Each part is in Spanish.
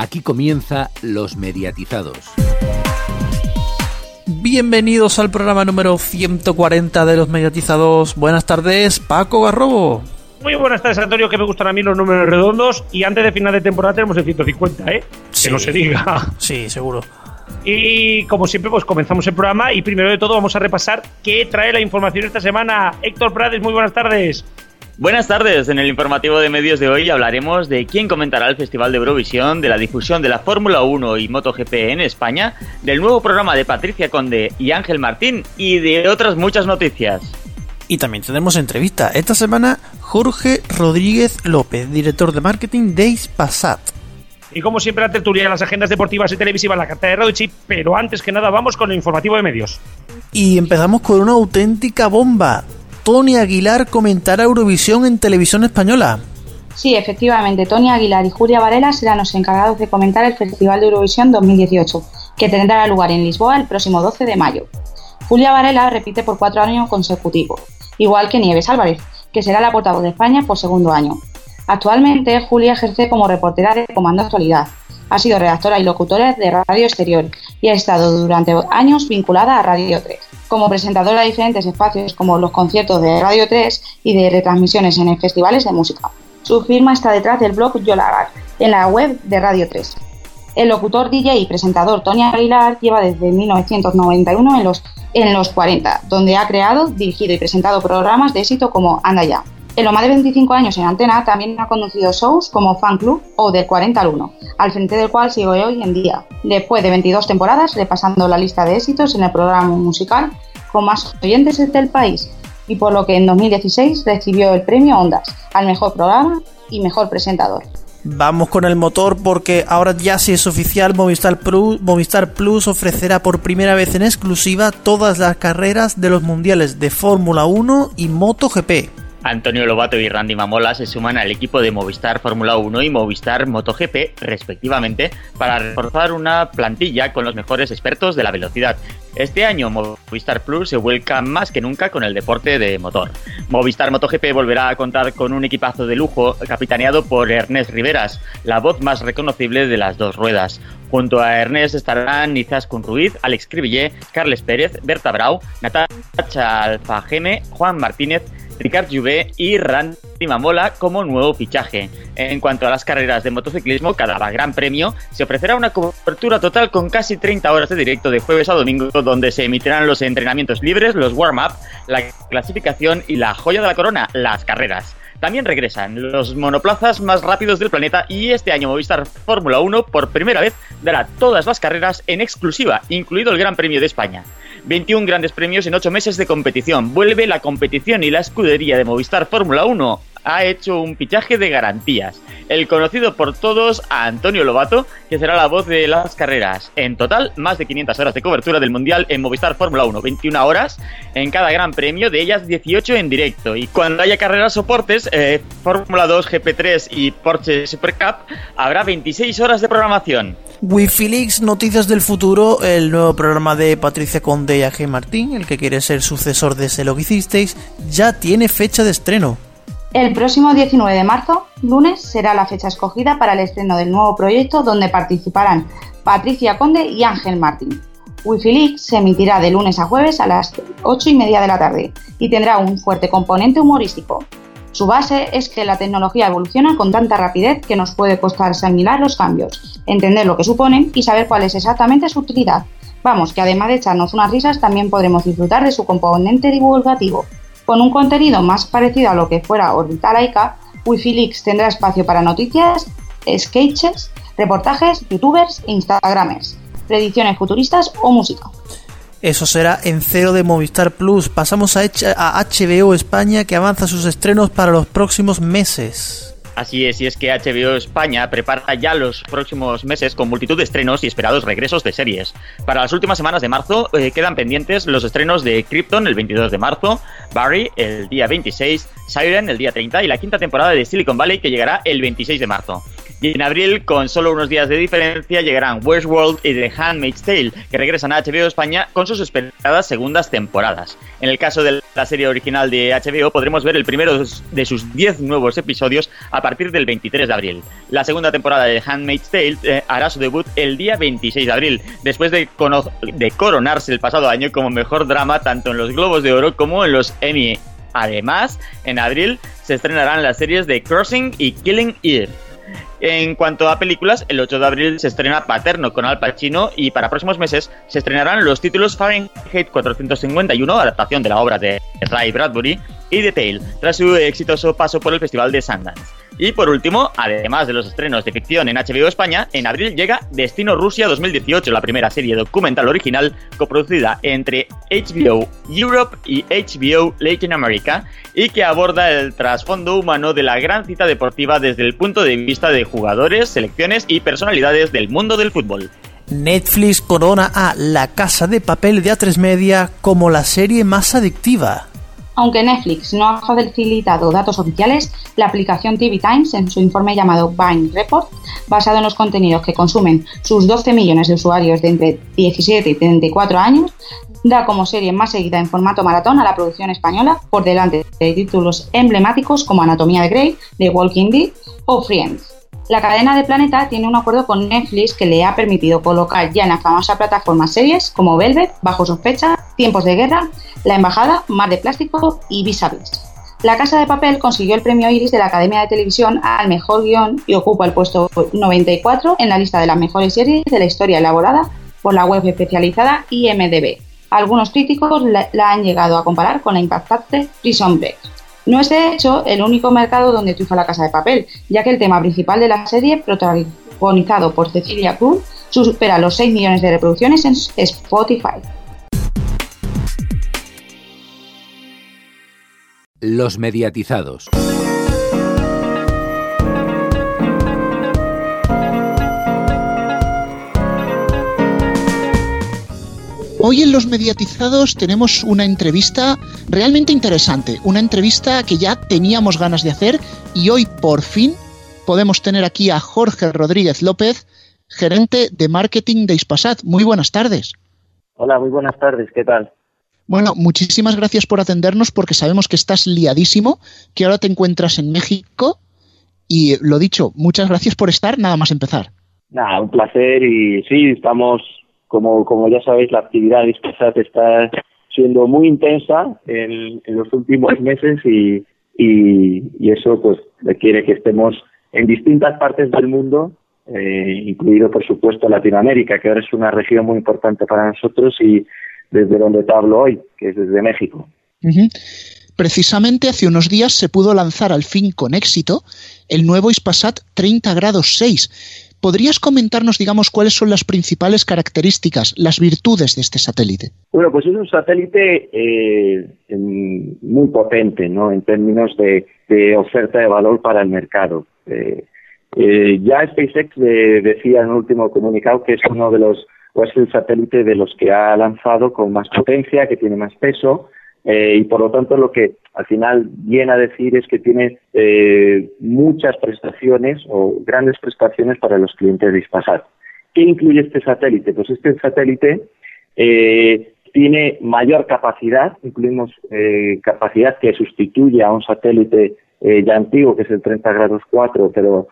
Aquí comienza Los Mediatizados. Bienvenidos al programa número 140 de Los Mediatizados. Buenas tardes, Paco Garrobo. Muy buenas tardes, Antonio, que me gustan a mí los números redondos. Y antes de final de temporada tenemos el 150, ¿eh? Que no se diga. Sí, seguro. Y como siempre, pues comenzamos el programa y primero de todo vamos a repasar qué trae la información esta semana. Héctor Prades, muy buenas tardes. Buenas tardes. En el informativo de medios de hoy hablaremos de quién comentará el Festival de Eurovisión, de la difusión de la Fórmula 1 y MotoGP en España, del nuevo programa de Patricia Conde y Ángel Martín y de otras muchas noticias. Y también tenemos entrevista esta semana Jorge Rodríguez López, director de marketing de Ispasat. Y como siempre, la tertulia de las agendas deportivas y televisivas, la carta de Radio Chip. Pero antes que nada, vamos con el informativo de medios. Y empezamos con una auténtica bomba. Tony Aguilar comentará Eurovisión en televisión española. Sí, efectivamente, Tony Aguilar y Julia Varela serán los encargados de comentar el Festival de Eurovisión 2018, que tendrá lugar en Lisboa el próximo 12 de mayo. Julia Varela repite por cuatro años consecutivos, igual que Nieves Álvarez, que será la portavoz de España por segundo año. Actualmente, Julia ejerce como reportera de Comando Actualidad. Ha sido redactora y locutora de Radio Exterior y ha estado durante años vinculada a Radio 3 como presentadora de diferentes espacios como los conciertos de Radio 3 y de retransmisiones en festivales de música. Su firma está detrás del blog Yolagar, en la web de Radio 3. El locutor, DJ y presentador Tony Aguilar lleva desde 1991 en los, en los 40, donde ha creado, dirigido y presentado programas de éxito como Anda Ya. En los más de 25 años en antena también ha conducido shows como Fan Club o del 40 al 1, al frente del cual sigue hoy en día, después de 22 temporadas repasando la lista de éxitos en el programa musical con más oyentes del país y por lo que en 2016 recibió el premio Ondas al mejor programa y mejor presentador. Vamos con el motor porque ahora ya sí es oficial, Movistar Plus, Movistar Plus ofrecerá por primera vez en exclusiva todas las carreras de los mundiales de Fórmula 1 y MotoGP. Antonio Lobato y Randy Mamola se suman al equipo de Movistar Fórmula 1 y Movistar MotoGP, respectivamente, para reforzar una plantilla con los mejores expertos de la velocidad. Este año Movistar Plus se vuelca más que nunca con el deporte de motor. Movistar MotoGP volverá a contar con un equipazo de lujo capitaneado por Ernest Riveras, la voz más reconocible de las dos ruedas. Junto a Ernest estarán Nizas Ruiz, Alex Cribillé, Carles Pérez, Berta Brau, Natacha Alfajeme, Juan Martínez, Ricard Juvé y Randy Mamola como nuevo fichaje. En cuanto a las carreras de motociclismo, cada gran premio se ofrecerá una cobertura total con casi 30 horas de directo de jueves a domingo, donde se emitirán los entrenamientos libres, los warm-up, la clasificación y la joya de la corona, las carreras. También regresan los monoplazas más rápidos del planeta y este año Movistar Fórmula 1 por primera vez dará todas las carreras en exclusiva, incluido el Gran Premio de España. 21 grandes premios en 8 meses de competición. Vuelve la competición y la escudería de Movistar Fórmula 1 ha hecho un pichaje de garantías. El conocido por todos a Antonio Lobato, que será la voz de las carreras. En total, más de 500 horas de cobertura del Mundial en Movistar Fórmula 1, 21 horas en cada gran premio, de ellas 18 en directo. Y cuando haya carreras soportes, eh, Fórmula 2, GP3 y Porsche Super Cup, habrá 26 horas de programación. Wikileaks Noticias del Futuro, el nuevo programa de Patricia Conde y G. Martín, el que quiere ser sucesor de Se lo hicisteis, ya tiene fecha de estreno. El próximo 19 de marzo, lunes, será la fecha escogida para el estreno del nuevo proyecto donde participarán Patricia Conde y Ángel Martín. Wikileaks se emitirá de lunes a jueves a las 8 y media de la tarde y tendrá un fuerte componente humorístico. Su base es que la tecnología evoluciona con tanta rapidez que nos puede costar asimilar los cambios, entender lo que suponen y saber cuál es exactamente su utilidad. Vamos, que además de echarnos unas risas, también podremos disfrutar de su componente divulgativo. Con un contenido más parecido a lo que fuera Orbital Laika, Wikileaks tendrá espacio para noticias, sketches, reportajes, youtubers e instagramers, predicciones futuristas o música. Eso será en cero de Movistar Plus. Pasamos a HBO España que avanza sus estrenos para los próximos meses. Así es, y es que HBO España prepara ya los próximos meses con multitud de estrenos y esperados regresos de series. Para las últimas semanas de marzo eh, quedan pendientes los estrenos de Krypton el 22 de marzo, Barry el día 26, Siren el día 30 y la quinta temporada de Silicon Valley que llegará el 26 de marzo. Y en abril, con solo unos días de diferencia, llegarán Westworld y The Handmaid's Tale, que regresan a HBO España con sus esperadas segundas temporadas. En el caso de la serie original de HBO, podremos ver el primero de sus 10 nuevos episodios a partir del 23 de abril. La segunda temporada de Handmaid's Tale eh, hará su debut el día 26 de abril, después de, de coronarse el pasado año como mejor drama tanto en los Globos de Oro como en los Emmy. Además, en abril se estrenarán las series de Crossing y Killing Eve. En cuanto a películas, el 8 de abril se estrena Paterno con Al Pacino y para próximos meses se estrenarán los títulos Fahrenheit 451, adaptación de la obra de Ray Bradbury, y The Tale, tras su exitoso paso por el Festival de Sundance. Y por último, además de los estrenos de ficción en HBO España, en abril llega Destino Rusia 2018, la primera serie documental original coproducida entre HBO Europe y HBO Latin America y que aborda el trasfondo humano de la gran cita deportiva desde el punto de vista de jugadores, selecciones y personalidades del mundo del fútbol. Netflix corona a La Casa de Papel de A3 Media como la serie más adictiva. Aunque Netflix no ha facilitado datos oficiales, la aplicación TV Times, en su informe llamado Vine Report, basado en los contenidos que consumen sus 12 millones de usuarios de entre 17 y 34 años, da como serie más seguida en formato maratón a la producción española por delante de títulos emblemáticos como Anatomía de Grey, The Walking Dead o Friends. La cadena de Planeta tiene un acuerdo con Netflix que le ha permitido colocar ya en la famosa plataforma series como Velvet, Bajo sospecha, Tiempos de guerra, La embajada, Mar de plástico y Vis a. La Casa de Papel consiguió el premio Iris de la Academia de Televisión al mejor guion y ocupa el puesto 94 en la lista de las mejores series de la historia elaborada por la web especializada IMDB. Algunos críticos la han llegado a comparar con la impactante Prison Break. No es de hecho el único mercado donde triunfa la casa de papel, ya que el tema principal de la serie, protagonizado por Cecilia Cruz, supera los 6 millones de reproducciones en Spotify. Los mediatizados. Hoy en los mediatizados tenemos una entrevista realmente interesante, una entrevista que ya teníamos ganas de hacer y hoy por fin podemos tener aquí a Jorge Rodríguez López, gerente de marketing de Ispasat. Muy buenas tardes. Hola, muy buenas tardes, ¿qué tal? Bueno, muchísimas gracias por atendernos porque sabemos que estás liadísimo, que ahora te encuentras en México y lo dicho, muchas gracias por estar, nada más empezar. Nada, un placer y sí, estamos como, como ya sabéis, la actividad de está siendo muy intensa en, los últimos meses y, y, eso pues requiere que estemos en distintas partes del mundo, eh, incluido por supuesto Latinoamérica, que ahora es una región muy importante para nosotros y desde donde te hablo hoy, que es desde México. Precisamente hace unos días se pudo lanzar al fin con éxito el nuevo Ispasat 30 grados 6 ¿Podrías comentarnos, digamos, cuáles son las principales características, las virtudes de este satélite? Bueno, pues es un satélite eh, muy potente, ¿no? En términos de, oferta de valor para el mercado. Eh, eh, ya SpaceX decía en el último comunicado que es uno de los, o es el satélite de los que ha lanzado con más potencia, que tiene más peso, eh, y por lo tanto lo que al final viene a decir es que tiene eh, muchas prestaciones o grandes prestaciones para los clientes de. ¿Qué incluye este satélite? Pues este satélite eh, tiene mayor capacidad, incluimos capacidad que sustituye a un satélite ya antiguo, que es el 30 grados 4, pero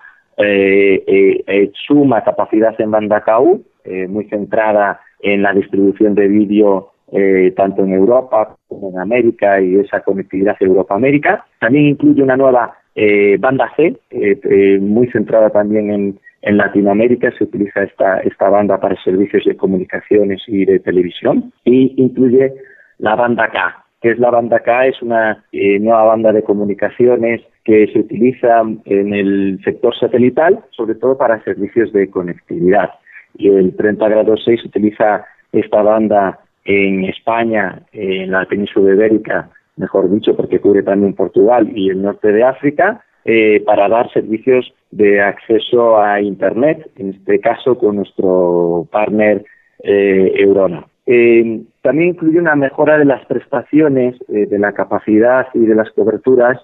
suma capacidad en banda KU, muy centrada en la distribución de vídeo eh, tanto en Europa como en América y esa conectividad Europa-América. También incluye una nueva eh, banda C, eh, muy centrada también en, Latinoamérica. Se utiliza esta, esta banda para servicios de comunicaciones y de televisión. Y incluye la banda K, que es la banda K, es una nueva banda de comunicaciones que se utiliza en el sector satelital, sobre todo para servicios de conectividad. Y el 30 grados 6 utiliza esta banda en España, en la península ibérica, mejor dicho, porque cubre también Portugal y el norte de África, eh, para dar servicios de acceso a Internet, en este caso con nuestro partner eh, Eurona. Eh, también incluye una mejora de las prestaciones, de la capacidad y de las coberturas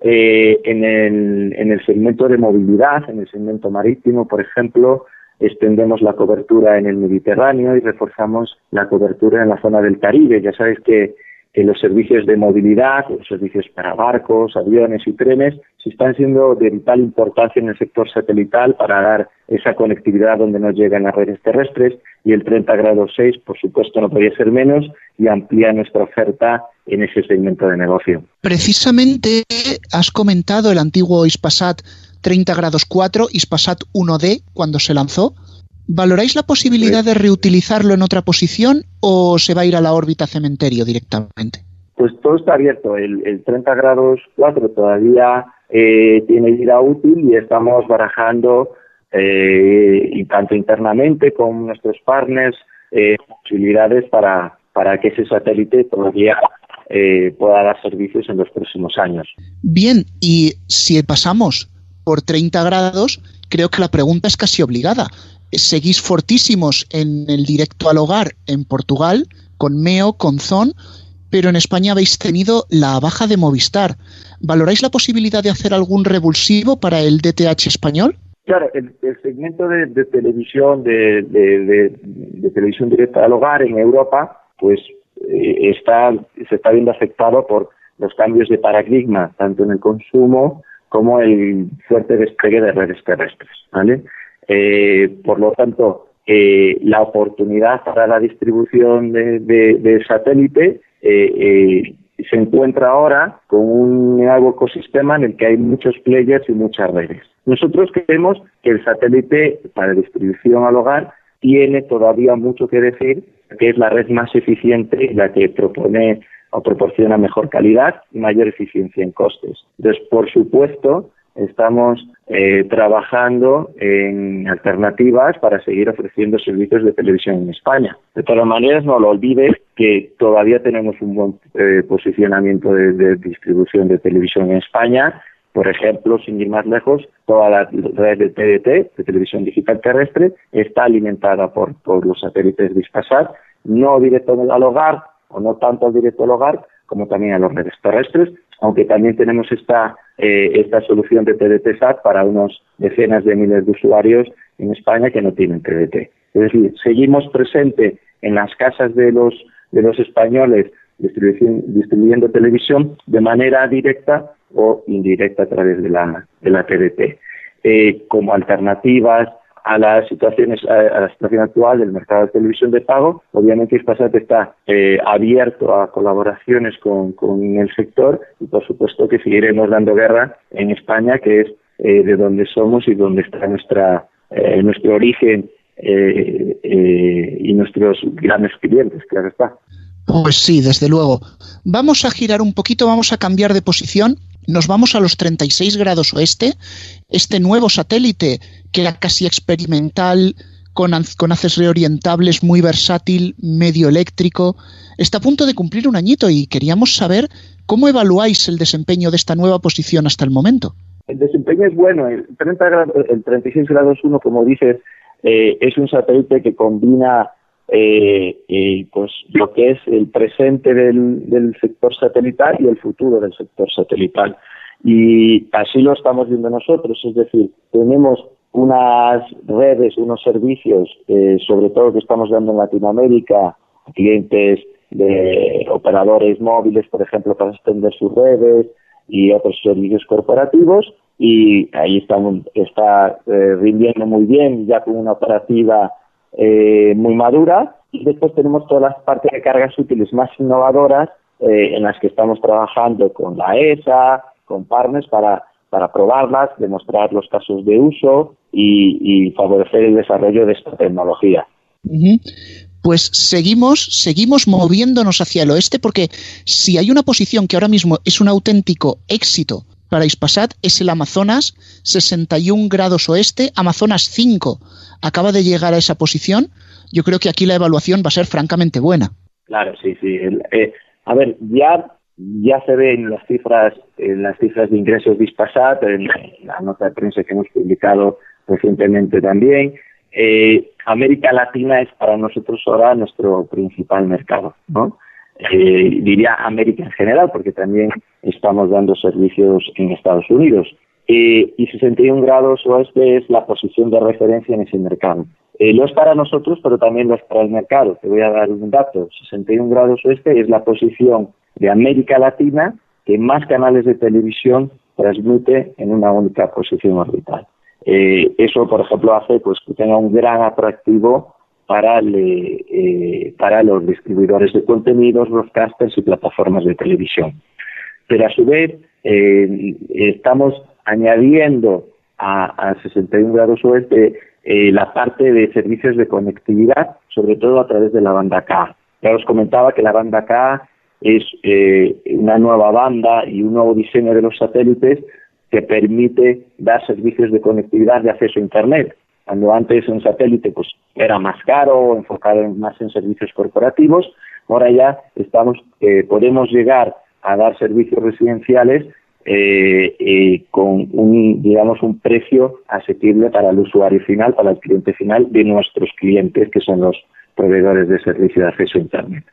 eh, en, el, en el segmento de movilidad, en el segmento marítimo, por ejemplo, extendemos la cobertura en el Mediterráneo y reforzamos la cobertura en la zona del Caribe. Ya sabes que, los servicios de movilidad, los servicios para barcos, aviones y trenes, se están siendo de vital importancia en el sector satelital para dar esa conectividad donde no llegan las redes terrestres y el 30 grados 6, por supuesto, no podría ser menos y amplía nuestra oferta en ese segmento de negocio. Precisamente has comentado el antiguo Ispasat 30 grados 4, Ispasat 1D, cuando se lanzó. ¿Valoráis la posibilidad de reutilizarlo en otra posición o se va a ir a la órbita cementerio directamente? Pues todo está abierto. El, 30 grados 4 todavía eh, tiene vida útil y estamos barajando eh, y tanto internamente con nuestros partners eh, posibilidades para, para que ese satélite todavía pueda dar servicios en los próximos años. Bien, y si pasamos por 30 grados, creo que la pregunta es casi obligada. Seguís fortísimos en el directo al hogar en Portugal, con Meo, con Zon, pero en España habéis tenido la baja de Movistar. ¿Valoráis la posibilidad de hacer algún revulsivo para el DTH español? Claro, el, segmento de, televisión, de, televisión directa al hogar en Europa, pues eh, está, se está viendo afectado por los cambios de paradigma, tanto en el consumo como el fuerte despegue de redes terrestres. Eh, por lo tanto, eh, la oportunidad para la distribución de, satélite eh, se encuentra ahora con un nuevo ecosistema en el que hay muchos players y muchas redes. Nosotros creemos que el satélite para distribución al hogar tiene todavía mucho que decir, que es la red más eficiente la que propone o proporciona mejor calidad y mayor eficiencia en costes. Entonces, por supuesto, estamos eh, trabajando en alternativas para seguir ofreciendo servicios de televisión en España. De todas maneras, no lo olvides que todavía tenemos un buen eh, posicionamiento de, distribución de televisión en España. Por ejemplo, sin ir más lejos, toda la red de TDT, de televisión digital terrestre, está alimentada por, los satélites Dispasat, no directo al hogar, o no tanto al directo al hogar como también a los redes terrestres, aunque también tenemos esta, eh, esta solución de TDT SAT para unos decenas de miles de usuarios en España que no tienen TDT. Es decir, seguimos presente en las casas de los, de los españoles distribuyendo televisión de manera directa o indirecta a través de la, de la TDT. Eh, como alternativas a las situaciones a, la situación actual del mercado de televisión de pago. Obviamente Ispasat está eh, abierto a colaboraciones con, el sector y por supuesto que seguiremos dando guerra en España, que es eh, de donde somos y donde está nuestra eh, nuestro origen y nuestros grandes clientes, claro está. Pues sí, desde luego. Vamos a girar un poquito, vamos a cambiar de posición nos vamos a los 36 grados oeste, este nuevo satélite que era casi experimental, con, con haces reorientables, muy versátil, medio eléctrico, está a punto de cumplir un añito y queríamos saber cómo evaluáis el desempeño de esta nueva posición hasta el momento. El desempeño es bueno, el, 30 el 36 grados 1, como dices, eh, es un satélite que combina eh, pues lo que es el presente del, sector satelital y el futuro del sector satelital. Y así lo estamos viendo nosotros, es decir, tenemos unas redes, unos servicios, eh, sobre todo que estamos dando en Latinoamérica, clientes de operadores móviles, por ejemplo, para extender sus redes y otros servicios corporativos, y ahí estamos, está eh, rindiendo muy bien, ya con una operativa eh, muy madura y después tenemos todas las partes de cargas útiles más innovadoras eh, en las que estamos trabajando con la ESA, con partners para, para probarlas, demostrar los casos de uso y, favorecer el desarrollo de esta tecnología. Pues seguimos, seguimos moviéndonos hacia el oeste porque si hay una posición que ahora mismo es un auténtico éxito para Ispasat es el Amazonas 61 grados oeste, Amazonas 5 acaba de llegar a esa posición, yo creo que aquí la evaluación va a ser francamente buena. Claro, sí, sí. Eh, a ver, ya ya se ve en las cifras en las cifras de ingresos de Ispasat, en la nota de prensa que hemos publicado recientemente también. Eh, América Latina es para nosotros ahora nuestro principal mercado, ¿no? Eh, diría América en general, porque también estamos dando servicios en Estados Unidos. Eh, y 61 grados oeste es la posición de referencia en ese mercado. Eh, lo es para nosotros, pero también lo es para el mercado. Te voy a dar un dato. 61 grados oeste es la posición de América Latina que más canales de televisión transmite en una única posición orbital. Eh, eso, por ejemplo, hace pues, que tenga un gran atractivo para, eh, para los distribuidores de contenidos, broadcasters y plataformas de televisión. Pero a su vez, eh, estamos añadiendo a, a 61 grados oeste la parte de servicios de conectividad, sobre todo a través de la banda K. Ya os comentaba que la banda K es una nueva banda y un nuevo diseño de los satélites que permite dar servicios de conectividad de acceso a Internet. Cuando antes un satélite pues era más caro, enfocado más en servicios corporativos, ahora ya estamos, eh, podemos llegar a dar servicios residenciales eh, eh, con un, digamos, un precio asequible para el usuario final, para el cliente final de nuestros clientes, que son los proveedores de servicio de acceso a Internet.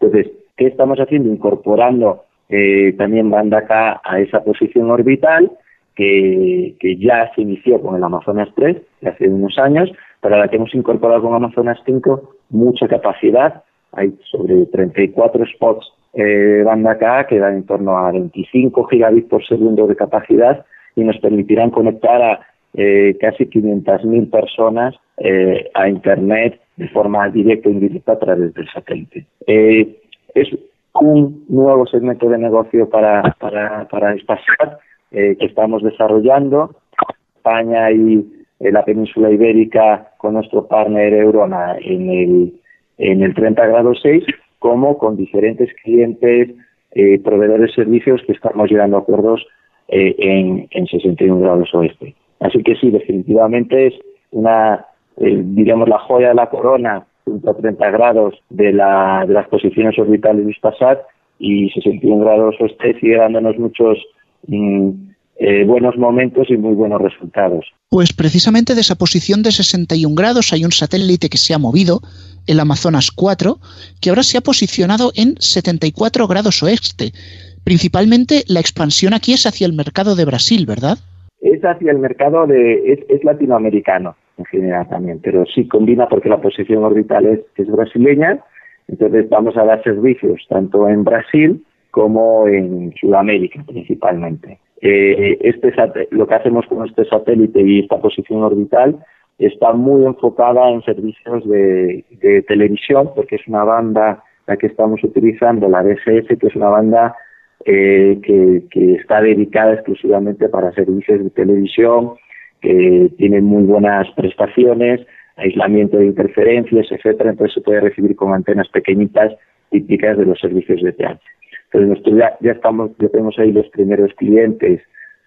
Entonces, ¿qué estamos haciendo? Incorporando eh, también banda acá a esa posición orbital que, ya se inició con el Amazonas 3 hace unos años, pero la que hemos incorporado con Amazonas 5 mucha capacidad, hay sobre 34 spots eh, banda acá que dan en torno a 25 gigabits por segundo de capacidad y nos permitirán conectar a eh, casi 500.000 personas eh, a Internet de forma directa e indirecta a través del satélite. Eh, es un nuevo segmento de negocio para, para, para eh, que estamos desarrollando. España y la península ibérica con nuestro partner Eurona en el, en el 30 grado 6, como con diferentes clientes, eh, proveedores de servicios que estamos llegando a acuerdos eh, en, en 61 grados oeste. Así que sí, definitivamente es una, digamos, la joya de la corona 30 grados de, la, de las posiciones orbitales de Spasat y 61 grados oeste sigue dándonos muchos mm, eh, buenos momentos y muy buenos resultados. Pues precisamente de esa posición de 61 grados hay un satélite que se ha movido, el Amazonas 4, que ahora se ha posicionado en 74 grados oeste. Principalmente la expansión aquí es hacia el mercado de Brasil, ¿verdad? Es hacia el mercado de es latinoamericano en general también, pero sí combina porque la posición orbital es, es brasileña, entonces vamos a dar servicios tanto en Brasil como en Sudamérica principalmente. Eh, este lo que hacemos con este satélite y esta posición orbital está muy enfocada en servicios de, televisión porque es una banda la que estamos utilizando, la DSS, que es una banda eh, que, que, está dedicada exclusivamente para servicios de televisión que tienen muy buenas prestaciones, aislamiento de interferencias, etcétera, entonces se puede recibir con antenas pequeñitas típicas de los servicios de TH. Entonces ya, ya estamos, ya tenemos ahí los primeros clientes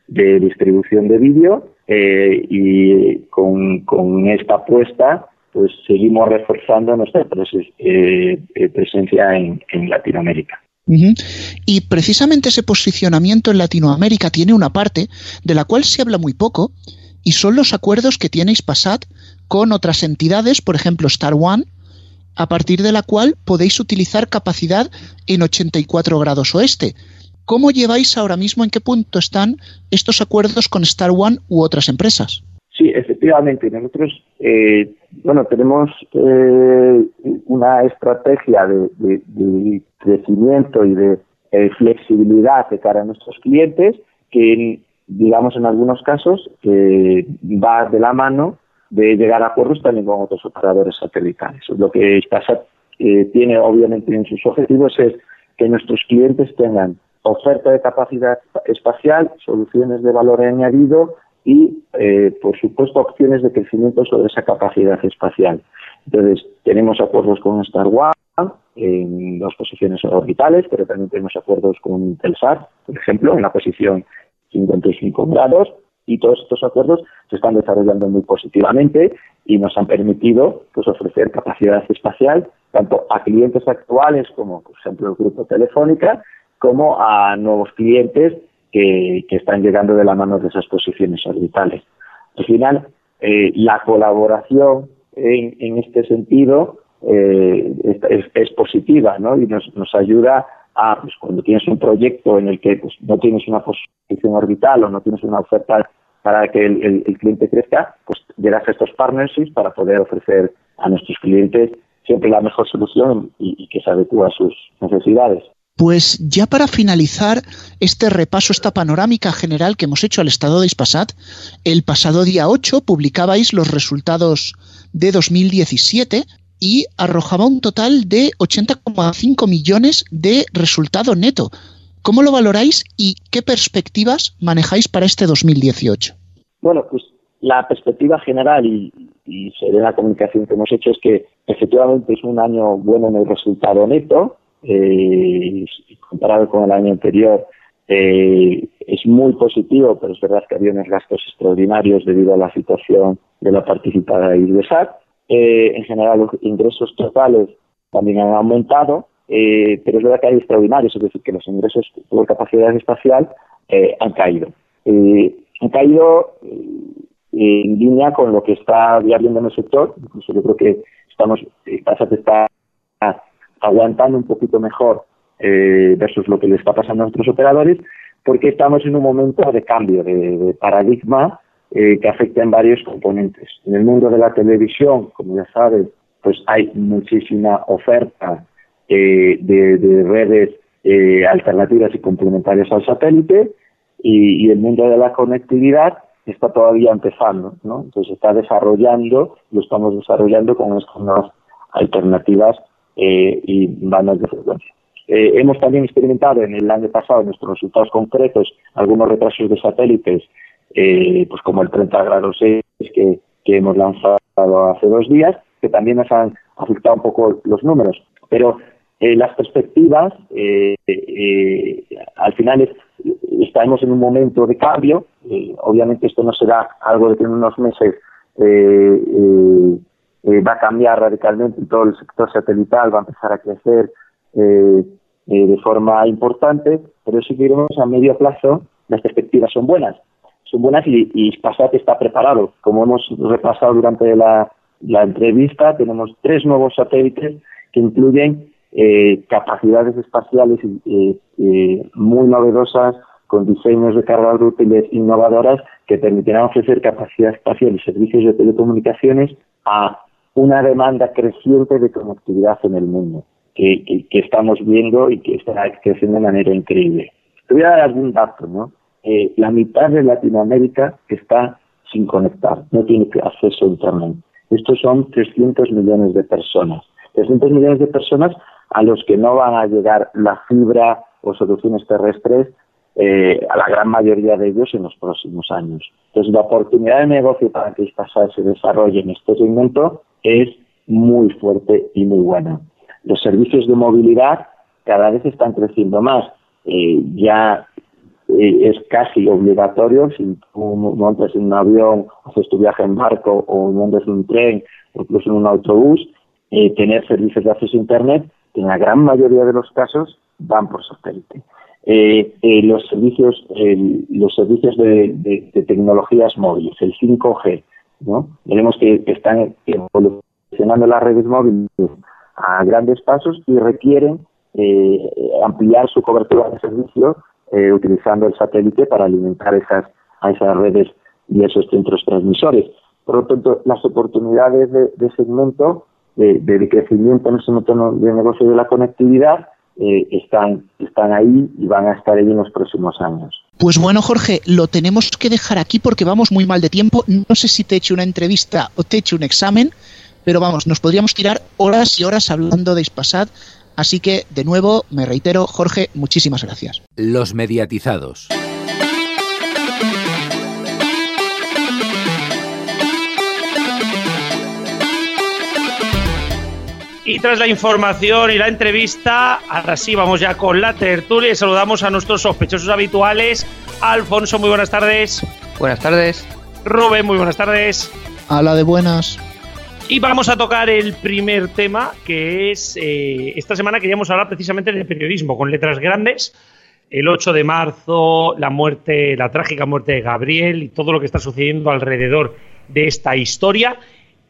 de distribución de vídeo eh, y con, con, esta apuesta pues seguimos reforzando nuestra eh, eh, presencia en, en Latinoamérica. Y precisamente ese posicionamiento en Latinoamérica tiene una parte de la cual se habla muy poco, y son los acuerdos que tiene Ispasat con otras entidades, por ejemplo Star One, a partir de la cual podéis utilizar capacidad en 84 grados oeste. ¿Cómo lleváis ahora mismo, en qué punto están estos acuerdos con Star One u otras empresas? Sí, efectivamente. Nosotros, eh, bueno, tenemos eh, una estrategia de, crecimiento y de eh, flexibilidad de cara a nuestros clientes que digamos en algunos casos, que va de la mano de llegar a acuerdos también con otros operadores satelitales. Lo que pasa, eh, tiene obviamente en sus objetivos es que nuestros clientes tengan oferta de capacidad espacial, soluciones de valor añadido y, eh, por supuesto, opciones de crecimiento sobre esa capacidad espacial. Entonces, tenemos acuerdos con Star Wars en dos posiciones orbitales, pero también tenemos acuerdos con Intelsat, por ejemplo, en la posición 55 grados y todos estos acuerdos se están desarrollando muy positivamente y nos han permitido pues, ofrecer capacidad espacial tanto a clientes actuales como por ejemplo el grupo Telefónica como a nuevos clientes que, están llegando de la mano de esas posiciones orbitales. Al final, eh, la colaboración en, este sentido eh, es, positiva, ¿no? Y nos, nos ayuda a, pues, cuando tienes un proyecto en el que pues, no tienes una posición orbital o no tienes una oferta para que el, cliente crezca, pues llegas a estos partnerships para poder ofrecer a nuestros clientes siempre la mejor solución y, y que se adecua a sus necesidades. Pues ya para finalizar este repaso, esta panorámica general que hemos hecho al estado de Ispasat, el pasado día 8 publicabais los resultados de 2017 y arrojaba un total de 80,5 millones de resultado neto. ¿Cómo lo valoráis y qué perspectivas manejáis para este 2018? Bueno, pues la perspectiva general y, y de la comunicación que hemos hecho es que efectivamente es un año bueno en el resultado neto, eh, comparado con el año anterior, eh, es muy positivo, pero es verdad que había unos gastos extraordinarios debido a la situación de la participada de. Eh, en general, los ingresos totales también han aumentado, eh, pero es verdad que hay extraordinarios, es decir, que los ingresos por capacidad espacial eh, han caído. han caído en línea con lo que está habiendo en el sector, incluso yo creo que estamos, que está aguantando un poquito mejor eh, versus lo que le está pasando a nuestros operadores, porque estamos en un momento de cambio de, paradigma eh, que afecta en varios componentes. En el mundo de la televisión, como ya sabes, pues hay muchísima oferta eh, de, redes alternativas y complementarias al satélite y, el mundo de la conectividad está todavía empezando, ¿no? Entonces está desarrollando, lo estamos desarrollando con estas nuevas alternativas eh, y bandas de frecuencia. Eh, hemos también experimentado en el año pasado, en nuestros resultados concretos, algunos retrasos de satélites, eh, pues como el 30 grados 6 que, hemos lanzado hace dos días, que también nos han afectado un poco los números. Pero las perspectivas, al final estamos en un momento de cambio. obviamente esto no será algo de que en unos meses eh, va a cambiar radicalmente todo el sector satelital va a empezar a crecer eh, eh, de forma importante, pero si queremos a medio plazo las perspectivas son buenas. Son buenas y, y Spasat está preparado. Como hemos repasado durante la, entrevista, tenemos tres nuevos satélites que incluyen capacidades espaciales muy novedosas, con diseños de cargas útiles innovadoras que permitirán ofrecer capacidad espacial y servicios de telecomunicaciones a una demanda creciente de conectividad en el mundo, que, estamos viendo y que está creciendo de manera increíble. Te voy a dar algún dato, ¿no? Eh, la mitad de Latinoamérica está sin conectar, no tiene acceso a Internet. Estos son 300 millones de personas. 300 millones de personas a los que no van a llegar la fibra o soluciones terrestres eh, a la gran mayoría de ellos en los próximos años. Entonces, la oportunidad de negocio para que esta se desarrolle en este segmento es muy fuerte y muy buena. Los servicios de movilidad cada vez están creciendo más. Eh, ya es casi obligatorio si tú montas en un avión, haces tu viaje en barco o montas en un tren o incluso en un autobús, eh, tener servicios de acceso a Internet, que en la gran mayoría de los casos van por satélite. los servicios, los servicios de, tecnologías móviles, el 5G, ¿no? Veremos que, están evolucionando las redes móviles a grandes pasos y requieren eh, ampliar su cobertura de servicio eh, utilizando el satélite para alimentar esas, a esas redes y esos centros transmisores. Por lo tanto, las oportunidades de, segmento, de, de, crecimiento en ese motor de negocio de la conectividad, eh, están, están ahí y van a estar ahí en los próximos años. Pues bueno, Jorge, lo tenemos que dejar aquí porque vamos muy mal de tiempo. No sé si te he hecho una entrevista o te he hecho un examen, pero vamos, nos podríamos tirar horas y horas hablando de Ispasat. Así que, de nuevo, me reitero, Jorge, muchísimas gracias. Los mediatizados. Y tras la información y la entrevista, ahora sí vamos ya con la tertulia y saludamos a nuestros sospechosos habituales. Alfonso, muy buenas tardes. Buenas tardes. Rubén, muy buenas tardes. A la de buenas. Y vamos a tocar el primer tema, que es, eh, esta semana queríamos hablar precisamente de periodismo, con letras grandes. El 8 de marzo, la muerte, la trágica muerte de Gabriel y todo lo que está sucediendo alrededor de esta historia.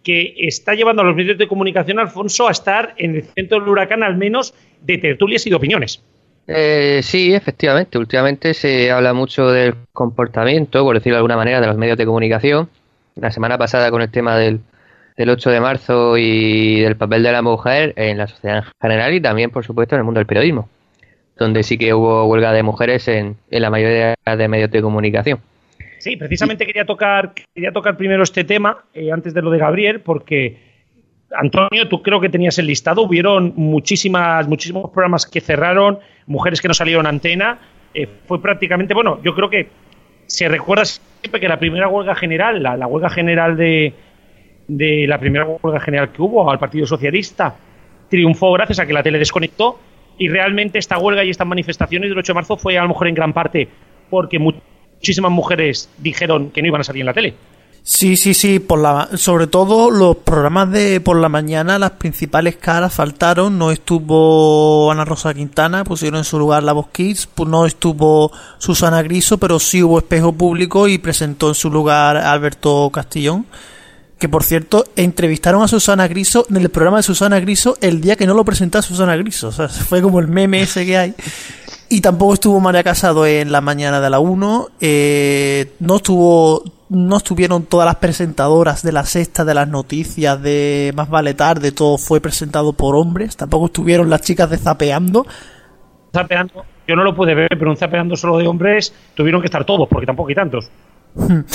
que está llevando a los medios de comunicación, Alfonso, a estar en el centro del huracán, al menos de tertulias y de opiniones. Eh, sí, efectivamente. Últimamente se habla mucho del comportamiento, por decirlo de alguna manera, de los medios de comunicación. La semana pasada con el tema del, del 8 de marzo y del papel de la mujer en la sociedad en general y también, por supuesto, en el mundo del periodismo, donde sí que hubo huelga de mujeres en, en la mayoría de medios de comunicación. Sí, precisamente quería tocar, quería tocar primero este tema, eh, antes de lo de Gabriel, porque Antonio, tú creo que tenías el listado, hubieron muchísimas, muchísimos programas que cerraron, mujeres que no salieron a antena, eh, fue prácticamente, bueno, yo creo que se recuerda siempre que la primera huelga general, la, la huelga general de, de la primera huelga general que hubo al Partido Socialista, triunfó gracias a que la tele desconectó y realmente esta huelga y estas manifestaciones del 8 de marzo fue a lo mejor en gran parte porque muchísimas mujeres dijeron que no iban a salir en la tele. Sí, sí, sí, por la, sobre todo los programas de por la mañana, las principales caras faltaron, no estuvo Ana Rosa Quintana, pusieron en su lugar la Voz Kids, no estuvo Susana Griso, pero sí hubo espejo público y presentó en su lugar Alberto Castillón, que por cierto entrevistaron a Susana Griso en el programa de Susana Griso el día que no lo presentó Susana Griso, o sea, fue como el meme ese que hay. Y tampoco estuvo María Casado en la mañana de la 1. Eh, no estuvo. No estuvieron todas las presentadoras de la sexta de las noticias de Más Vale Tarde, todo fue presentado por hombres. Tampoco estuvieron las chicas de Zapeando. Zapeando, yo no lo pude ver, pero un Zapeando solo de hombres tuvieron que estar todos, porque tampoco hay tantos.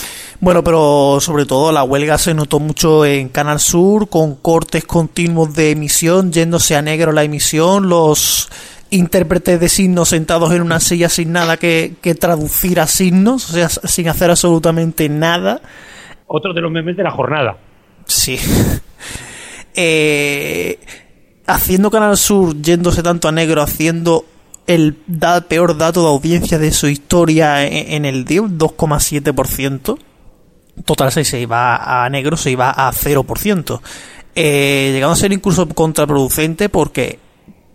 Bueno, pero sobre todo la huelga se notó mucho en Canal Sur, con cortes continuos de emisión, yéndose a negro la emisión, los intérpretes de signos sentados en una silla sin nada que, que traducir a signos, o sea, sin hacer absolutamente nada. Otro de los memes de la jornada. Sí. eh, haciendo Canal Sur, yéndose tanto a negro, haciendo el peor dato de audiencia de su historia en, en el día, 2,7%. Total, se iba a negro, se iba a 0%. Eh, llegando a ser incluso contraproducente porque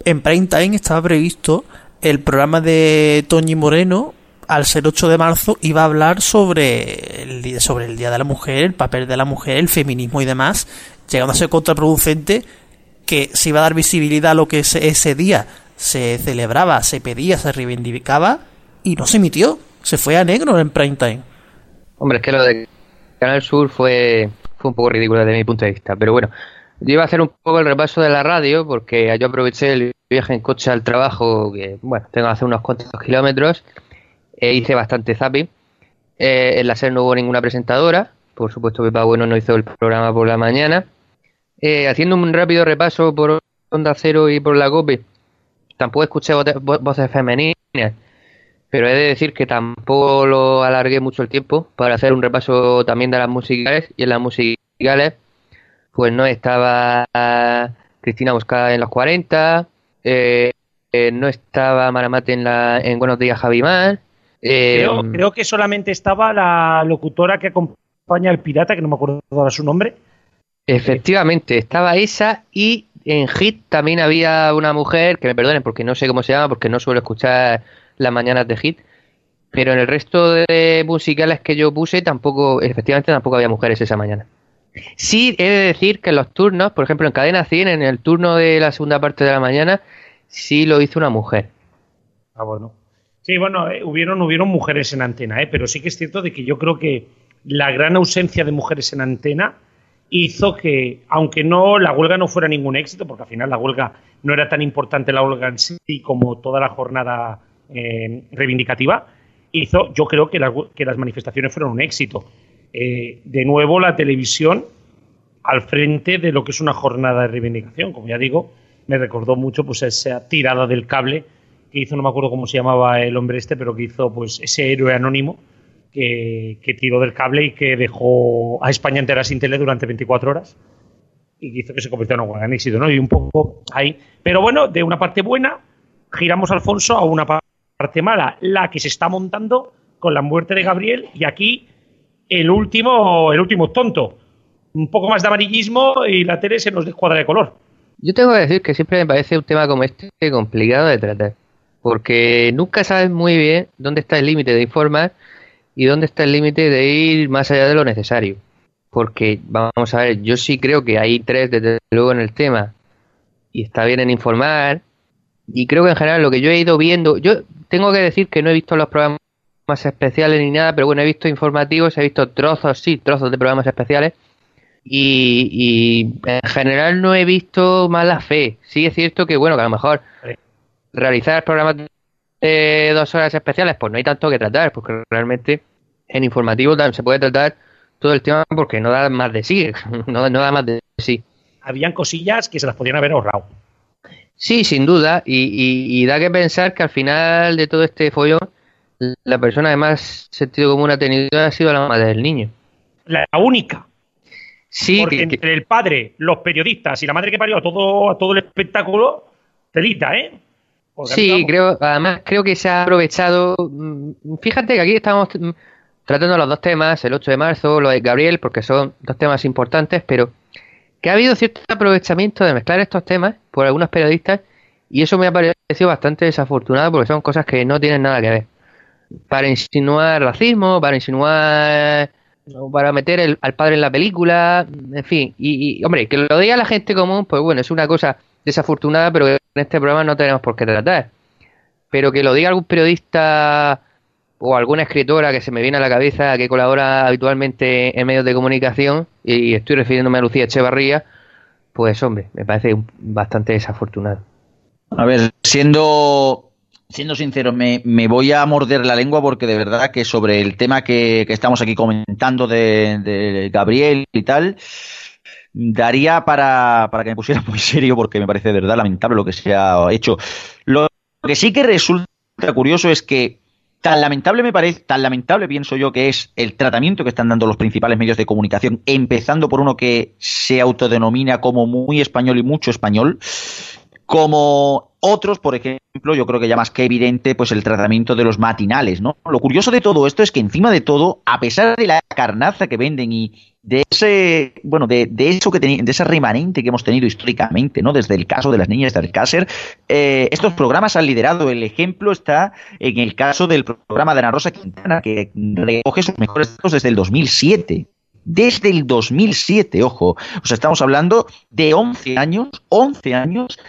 en prime time estaba previsto el programa de Toñi Moreno al ser 8 de marzo iba a hablar sobre el sobre el día de la mujer, el papel de la mujer, el feminismo y demás, llegando a ser contraproducente que se iba a dar visibilidad a lo que ese, ese día se celebraba, se pedía, se reivindicaba y no se emitió, se fue a negro en prime time. Hombre, es que lo de Canal Sur fue, fue un poco ridículo desde mi punto de vista, pero bueno, yo iba a hacer un poco el repaso de la radio porque yo aproveché el viaje en coche al trabajo, que bueno, tengo que hacer unos cuantos kilómetros, e hice bastante zapping. Eh, en la SER no hubo ninguna presentadora, por supuesto Pepa Bueno no hizo el programa por la mañana. Eh, haciendo un rápido repaso por Onda Cero y por la COPE, tampoco escuché vo voces femeninas, pero he de decir que tampoco lo alargué mucho el tiempo para hacer un repaso también de las musicales, y en las musicales pues no estaba Cristina Buscada en los 40, eh, eh, no estaba Maramate en, la, en Buenos Días Javimar. Eh, creo, creo, que solamente estaba la locutora que acompaña al pirata, que no me acuerdo ahora su nombre. Efectivamente, estaba esa y en Hit también había una mujer, que me perdonen porque no sé cómo se llama, porque no suelo escuchar las mañanas de Hit, pero en el resto de musicales que yo puse tampoco, efectivamente tampoco había mujeres esa mañana. Sí, he de decir que en los turnos, por ejemplo en Cadena 100, en el turno de la segunda parte de la mañana, sí lo hizo una mujer. Ah, bueno. Sí, bueno, eh, hubieron, hubieron mujeres en antena, eh, pero sí que es cierto de que yo creo que la gran ausencia de mujeres en antena hizo que, aunque no la huelga no fuera ningún éxito, porque al final la huelga no era tan importante la huelga en sí como toda la jornada eh, reivindicativa, hizo, yo creo que, la, que, las manifestaciones fueron un éxito. Eh, de nuevo, la televisión al frente de lo que es una jornada de reivindicación. Como ya digo, me recordó mucho pues esa tirada del cable que hizo, no me acuerdo cómo se llamaba el hombre este, pero que hizo pues ese héroe anónimo que, que, tiró del cable y que dejó a España entera sin tele durante 24 horas y hizo que se convirtiera en un gran éxito, ¿no? Y un poco ahí. Pero bueno, de una parte buena, giramos, Alfonso, a una parte mala, la que se está montando con la muerte de Gabriel y aquí el último, el último tonto. Un poco más de amarillismo y la tele se nos descuadra de color. Yo tengo que decir que siempre me parece un tema como este complicado de tratar, porque nunca sabes muy bien dónde está el límite de informar y dónde está el límite de ir más allá de lo necesario. porque vamos a ver, yo sí creo que hay interés desde luego en el tema y está bien en informar y creo que en general lo que yo he ido viendo, yo tengo que decir que no he visto los programas especiales ni nada, pero bueno, he visto informativos, he visto trozos, sí, trozos de programas especiales y, en general no he visto mala fe. Sí es cierto que, bueno, que a lo mejor realizar programas de dos horas especiales, pues no hay tanto que tratar, porque realmente en informativo se puede tratar todo el tema porque no da más de sí, no, no da más de sí. Habían cosillas que se las podían haber ahorrado. Sí, sin duda, y, da que pensar que al final de todo este follón, la persona de más sentido común ha tenido ha sido la madre del niño. La única. Sí, Porque entre el padre, los periodistas y la madre que parió todo, todo el espectáculo, telita, ¿eh? Sí, creo, además creo que se ha aprovechado. Mm, fíjate que aquí estamos tratando los dos temas, el 8 de marzo, lo de Gabriel, porque son dos temas importantes, pero que ha habido cierto aprovechamiento de mezclar estos temas por algunos periodistas y eso me ha parecido bastante desafortunado porque son cosas que no tienen nada que ver. Para insinuar racismo, para insinuar para meter al padre en la película, en fin, y, hombre, que lo diga la gente común, pues bueno, es una cosa desafortunada, pero en este programa no tenemos por qué tratar. Pero que lo diga algún periodista o alguna escritora que se me viene a la cabeza que colabora habitualmente en medios de comunicación, y estoy refiriéndome a Lucía Echevarría, pues hombre, me parece bastante desafortunado. A ver, siendo, siendo sincero, me, voy a morder la lengua porque de verdad que sobre el tema que, estamos aquí comentando de, de, Gabriel y tal, daría para, para que me pusiera muy serio porque me parece de verdad lamentable lo que se ha hecho. Lo que sí que resulta curioso es que Tan lamentable me parece, tan lamentable pienso yo que es el tratamiento que están dando los principales medios de comunicación, empezando por uno que se autodenomina como muy español y mucho español, como otros, por ejemplo, yo creo que ya más que evidente, pues el tratamiento de los matinales, ¿no? Lo curioso de todo esto es que encima de todo, a pesar de la carnaza que venden y de ese, bueno, de, eso que de ese remanente que hemos tenido históricamente, ¿no? Desde el caso de las niñas de Alcácer, eh, estos programas han liderado. El ejemplo está en el caso del programa de Ana Rosa Quintana, que recoge sus mejores datos desde el 2007 desde el 2007, ojo. O sea, estamos hablando de 11 años, 11 años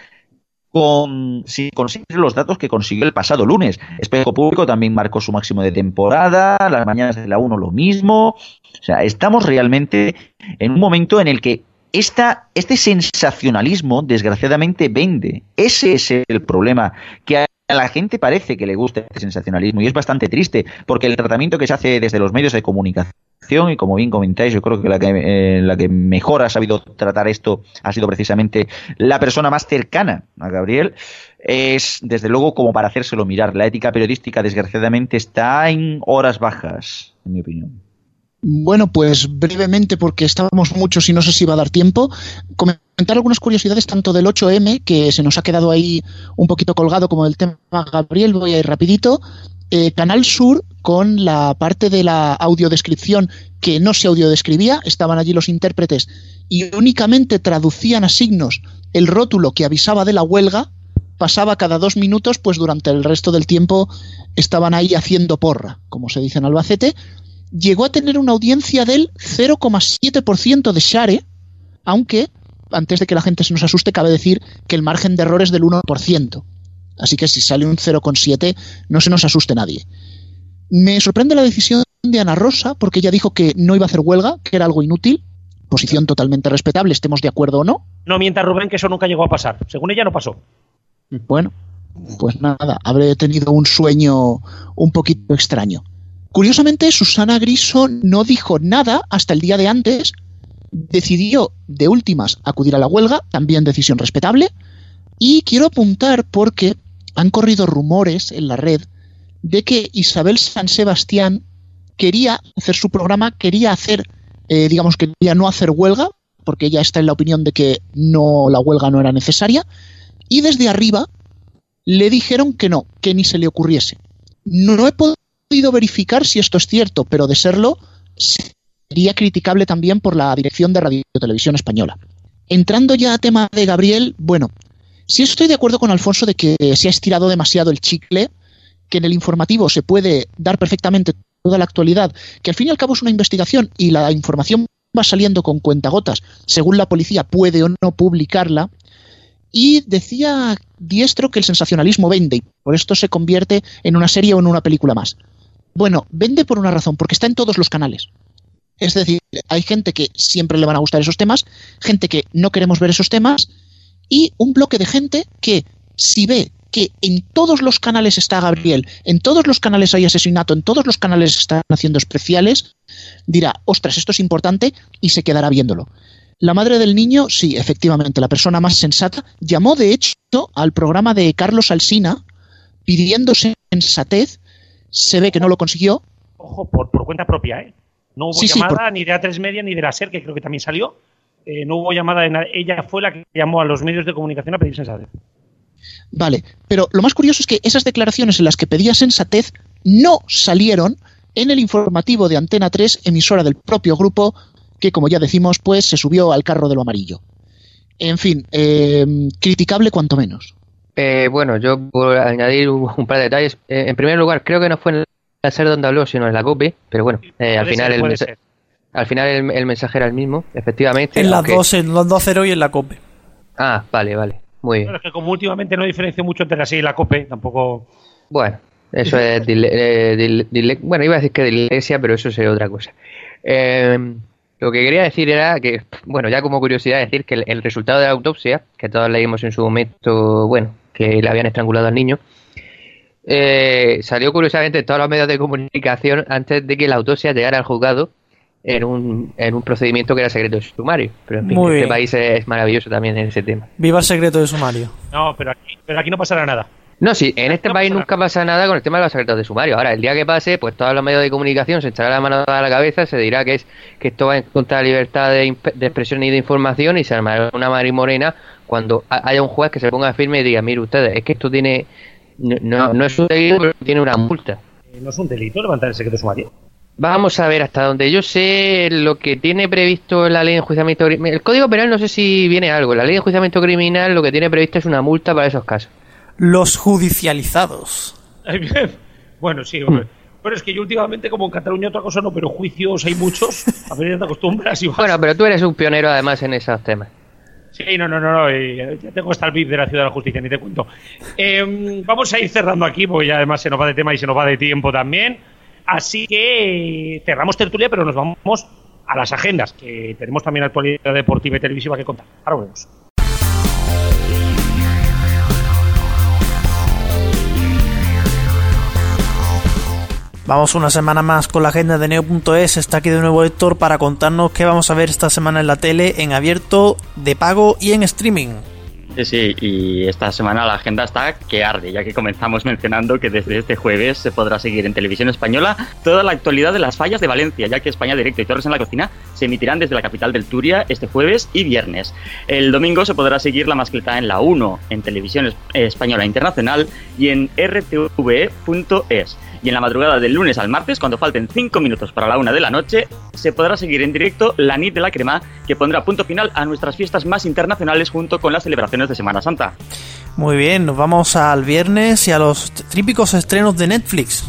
con, si conseguir los datos que consiguió el pasado lunes. Espejo Público también marcó su máximo de temporada, las mañanas de la 1 lo mismo. O sea, estamos realmente en un momento en el que esta, este sensacionalismo desgraciadamente vende. Ese es el problema, que a la gente parece que le gusta este sensacionalismo y es bastante triste, porque el tratamiento que se hace desde los medios de comunicación y como bien comentáis, yo creo que la que, eh, la que mejor ha sabido tratar esto ha sido precisamente la persona más cercana a Gabriel. Es, desde luego, como para hacérselo mirar. La ética periodística, desgraciadamente, está en horas bajas, en mi opinión. Bueno, pues brevemente, porque estábamos muchos y no sé si va a dar tiempo, comentar algunas curiosidades tanto del 8M, que se nos ha quedado ahí un poquito colgado, como del tema Gabriel, voy a ir rapidito. Eh, Canal Sur con la parte de la audiodescripción que no se audiodescribía, estaban allí los intérpretes y únicamente traducían a signos el rótulo que avisaba de la huelga, pasaba cada dos minutos, pues durante el resto del tiempo estaban ahí haciendo porra, como se dice en Albacete. Llegó a tener una audiencia del 0,7% de share, aunque, antes de que la gente se nos asuste, cabe decir que el margen de error es del 1%. Así que si sale un 0,7, no se nos asuste nadie. Me sorprende la decisión de Ana Rosa, porque ella dijo que no iba a hacer huelga, que era algo inútil. Posición totalmente respetable, estemos de acuerdo o no. No mientras Rubén, que eso nunca llegó a pasar. Según ella, no pasó. Bueno, pues nada, habré tenido un sueño un poquito extraño. Curiosamente, Susana Griso no dijo nada hasta el día de antes. Decidió, de últimas, acudir a la huelga, también decisión respetable. Y quiero apuntar porque han corrido rumores en la red de que Isabel San Sebastián quería hacer su programa, quería hacer, eh, digamos, quería no hacer huelga, porque ella está en la opinión de que no la huelga no era necesaria, y desde arriba le dijeron que no, que ni se le ocurriese. No, he podido verificar si esto es cierto, pero de serlo, sería criticable también por la dirección de Radio Televisión Española. Entrando ya a tema de Gabriel, bueno, sí estoy de acuerdo con Alfonso de que se ha estirado demasiado el chicle que en el informativo se puede dar perfectamente toda la actualidad, que al fin y al cabo es una investigación y la información va saliendo con cuentagotas. Según la policía puede o no publicarla. Y decía Diestro que el sensacionalismo vende y por esto se convierte en una serie o en una película más. Bueno, vende por una razón, porque está en todos los canales. Es decir, hay gente que siempre le van a gustar esos temas, gente que no queremos ver esos temas y un bloque de gente que si ve que en todos los canales está Gabriel, en todos los canales hay asesinato, en todos los canales están haciendo especiales, dirá, ostras, esto es importante y se quedará viéndolo. La madre del niño, sí, efectivamente, la persona más sensata, llamó de hecho al programa de Carlos Alsina pidiendo sensatez, se ve que no lo consiguió. Ojo, por, por cuenta propia, ¿eh? No hubo Sí, sí, llamada por- ni de A3 Media ni de la SER, que creo que también salió. Eh, no hubo llamada de nadie. Ella fue la que llamó a los medios de comunicación a pedir sensatez. Vale, pero lo más curioso es que esas declaraciones en las que pedía sensatez no salieron en el informativo de Antena 3, emisora del propio grupo, que como ya decimos, pues se subió al carro de lo amarillo. En fin, eh, criticable cuanto menos. Eh, bueno, yo por añadir un, un par de detalles. Eh, en primer lugar, creo que no fue en la SER donde habló, sino en la COPE, pero bueno, eh, al final ser, el puede mensa- ser. Al final el, el mensaje era el mismo, efectivamente. En las aunque- dos, en los 2-0 y en la COPE. Ah, vale, vale. Muy bien. Bueno, es que como últimamente no diferencio mucho entre la y la COPE, tampoco. Bueno, eso es dile- eh, dile- dile- bueno, iba a decir que dislexia, pero eso sería otra cosa. Eh, lo que quería decir era que, bueno, ya como curiosidad decir que el, el resultado de la autopsia, que todos leímos en su momento, bueno, que le habían estrangulado al niño, eh, salió curiosamente en todos los medios de comunicación antes de que la autopsia llegara al juzgado en un, en un procedimiento que era secreto de sumario. Pero en fin, Muy este bien. país es maravilloso también en ese tema. Viva el secreto de sumario. No, pero aquí, pero aquí no pasará nada. No, sí, en este No país pasa nunca pasa nada con el tema de los secretos de sumario. Ahora, el día que pase, pues todos los medios de comunicación se echarán la mano a la cabeza, se dirá que es que esto va en contra de la libertad de, expresión y de información y se armará una marimorena cuando ha- haya un juez que se ponga firme y diga, mire ustedes, es que esto tiene, no, no, no es un delito, pero tiene una multa. Eh, No es un delito levantar el secreto sumario. Vamos a ver, hasta donde yo sé lo que tiene previsto la ley de enjuiciamiento criminal. El Código Penal no sé si viene algo. La ley de enjuiciamiento criminal lo que tiene previsto es una multa para esos casos. Los judicializados. bueno, sí, hombre. Pero es que yo últimamente, como en Cataluña otra cosa no, pero juicios hay muchos. A ver, ya te acostumbras y vas. Bueno, pero tú eres un pionero además en esos temas. Sí, no, no, no, no, eh, ya tengo hasta el VIP de la Ciudad de la Justicia, ni te cuento. Eh, vamos a ir cerrando aquí, porque ya además se nos va de tema y se nos va de tiempo también. Así que cerramos tertulia, pero nos vamos a las agendas, que tenemos también actualidad deportiva y televisiva que contar. Ahora volvemos. Vamos una semana más con la agenda de Neo.es. Está aquí de nuevo Héctor para contarnos qué vamos a ver esta semana en la tele, en abierto, de pago y en streaming. Sí, sí, y esta semana la agenda está que arde, ya que comenzamos mencionando que desde este jueves se podrá seguir en televisión española toda la actualidad de las fallas de Valencia, ya que España Directo y Torres en la Cocina se emitirán desde la capital del Turia este jueves y viernes. El domingo se podrá seguir la mascleta en la 1, en televisión es- española internacional y en rtve.es. Y en la madrugada del lunes al martes, cuando falten 5 minutos para la 1 de la noche, se podrá seguir en directo la NIT de la Crema, que pondrá punto final a nuestras fiestas más internacionales junto con las celebraciones de Semana Santa. Muy bien, nos vamos al viernes y a los típicos estrenos de Netflix.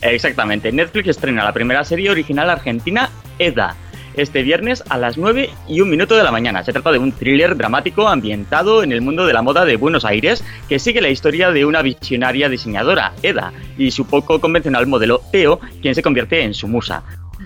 Exactamente, Netflix estrena la primera serie original argentina, EDA, este viernes a las 9 y un minuto de la mañana. Se trata de un thriller dramático ambientado en el mundo de la moda de Buenos Aires que sigue la historia de una visionaria diseñadora, Eda, y su poco convencional modelo Teo, quien se convierte en su musa.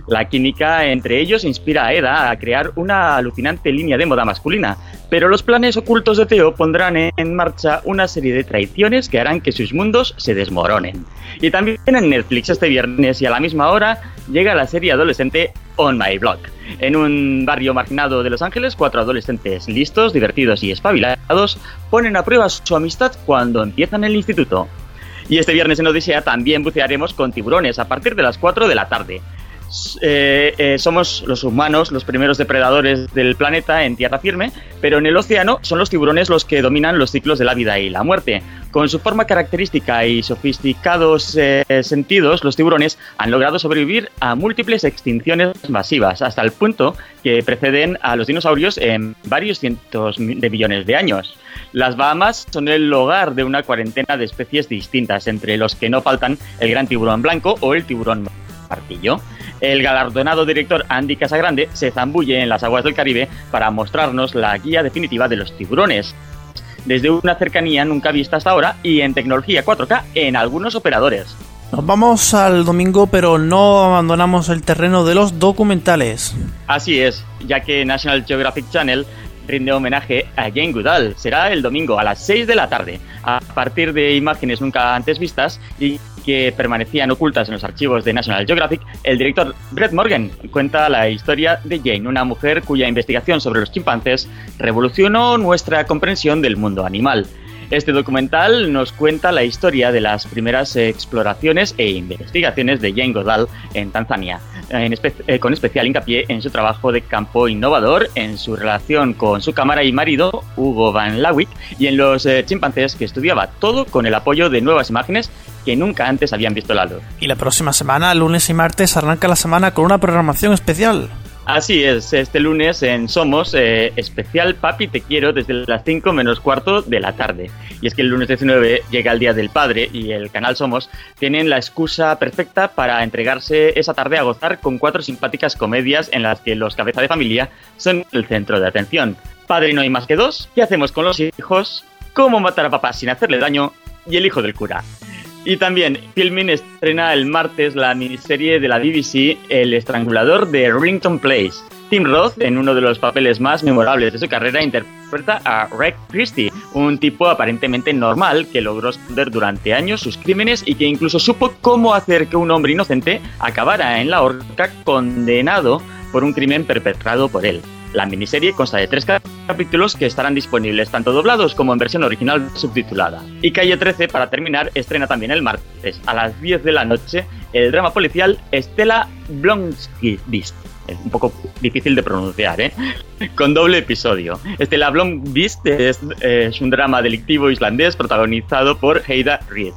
La química entre ellos inspira a Eda a crear una alucinante línea de moda masculina, pero los planes ocultos de Teo pondrán en marcha una serie de traiciones que harán que sus mundos se desmoronen. Y también en Netflix este viernes y a la misma hora llega la serie adolescente On My Block. En un barrio marginado de Los Ángeles, cuatro adolescentes listos, divertidos y espabilados ponen a prueba su amistad cuando empiezan el instituto. Y este viernes en Odisea también bucearemos con tiburones a partir de las 4 de la tarde. Eh, eh, somos los humanos los primeros depredadores del planeta en tierra firme, pero en el océano son los tiburones los que dominan los ciclos de la vida y la muerte. Con su forma característica y sofisticados eh, sentidos, los tiburones han logrado sobrevivir a múltiples extinciones masivas, hasta el punto que preceden a los dinosaurios en varios cientos de millones de años. Las Bahamas son el hogar de una cuarentena de especies distintas, entre los que no faltan el gran tiburón blanco o el tiburón martillo. El galardonado director Andy Casagrande se zambulle en las aguas del Caribe para mostrarnos la guía definitiva de los tiburones, desde una cercanía nunca vista hasta ahora y en tecnología 4K en algunos operadores. Nos vamos al domingo, pero no abandonamos el terreno de los documentales. Así es, ya que National Geographic Channel rinde homenaje a Jane Goodall. Será el domingo a las 6 de la tarde, a partir de imágenes nunca antes vistas y que permanecían ocultas en los archivos de National Geographic, el director Brett Morgan cuenta la historia de Jane, una mujer cuya investigación sobre los chimpancés revolucionó nuestra comprensión del mundo animal. Este documental nos cuenta la historia de las primeras exploraciones e investigaciones de Jane Goodall en Tanzania, eh, con especial hincapié en su trabajo de campo innovador, en su relación con su cámara y marido, Hugo Van Lawick, y en los eh, chimpancés que estudiaba todo con el apoyo de nuevas imágenes que nunca antes habían visto la luz. Y la próxima semana, lunes y martes, arranca la semana con una programación especial. Así es, este lunes en Somos, eh, especial Papi Te Quiero desde las 5 menos cuarto de la tarde. Y es que el lunes 19 llega el Día del Padre y el canal Somos tienen la excusa perfecta para entregarse esa tarde a gozar con cuatro simpáticas comedias en las que los cabeza de familia son el centro de atención. Padre no hay más que dos, ¿qué hacemos con los hijos? ¿Cómo matar a papá sin hacerle daño? Y el hijo del cura. Y también, Filmin estrena el martes la miniserie de la BBC El estrangulador de Rington Place. Tim Roth, en uno de los papeles más memorables de su carrera, interpreta a Rick Christie, un tipo aparentemente normal que logró esconder durante años sus crímenes y que incluso supo cómo hacer que un hombre inocente acabara en la horca condenado por un crimen perpetrado por él. La miniserie consta de tres capítulos que estarán disponibles tanto doblados como en versión original subtitulada. Y Calle 13, para terminar, estrena también el martes a las 10 de la noche el drama policial Estela Blomqvist. Es un poco difícil de pronunciar, ¿eh? Con doble episodio. Estela Blomqvist es, es un drama delictivo islandés protagonizado por Heida Reed.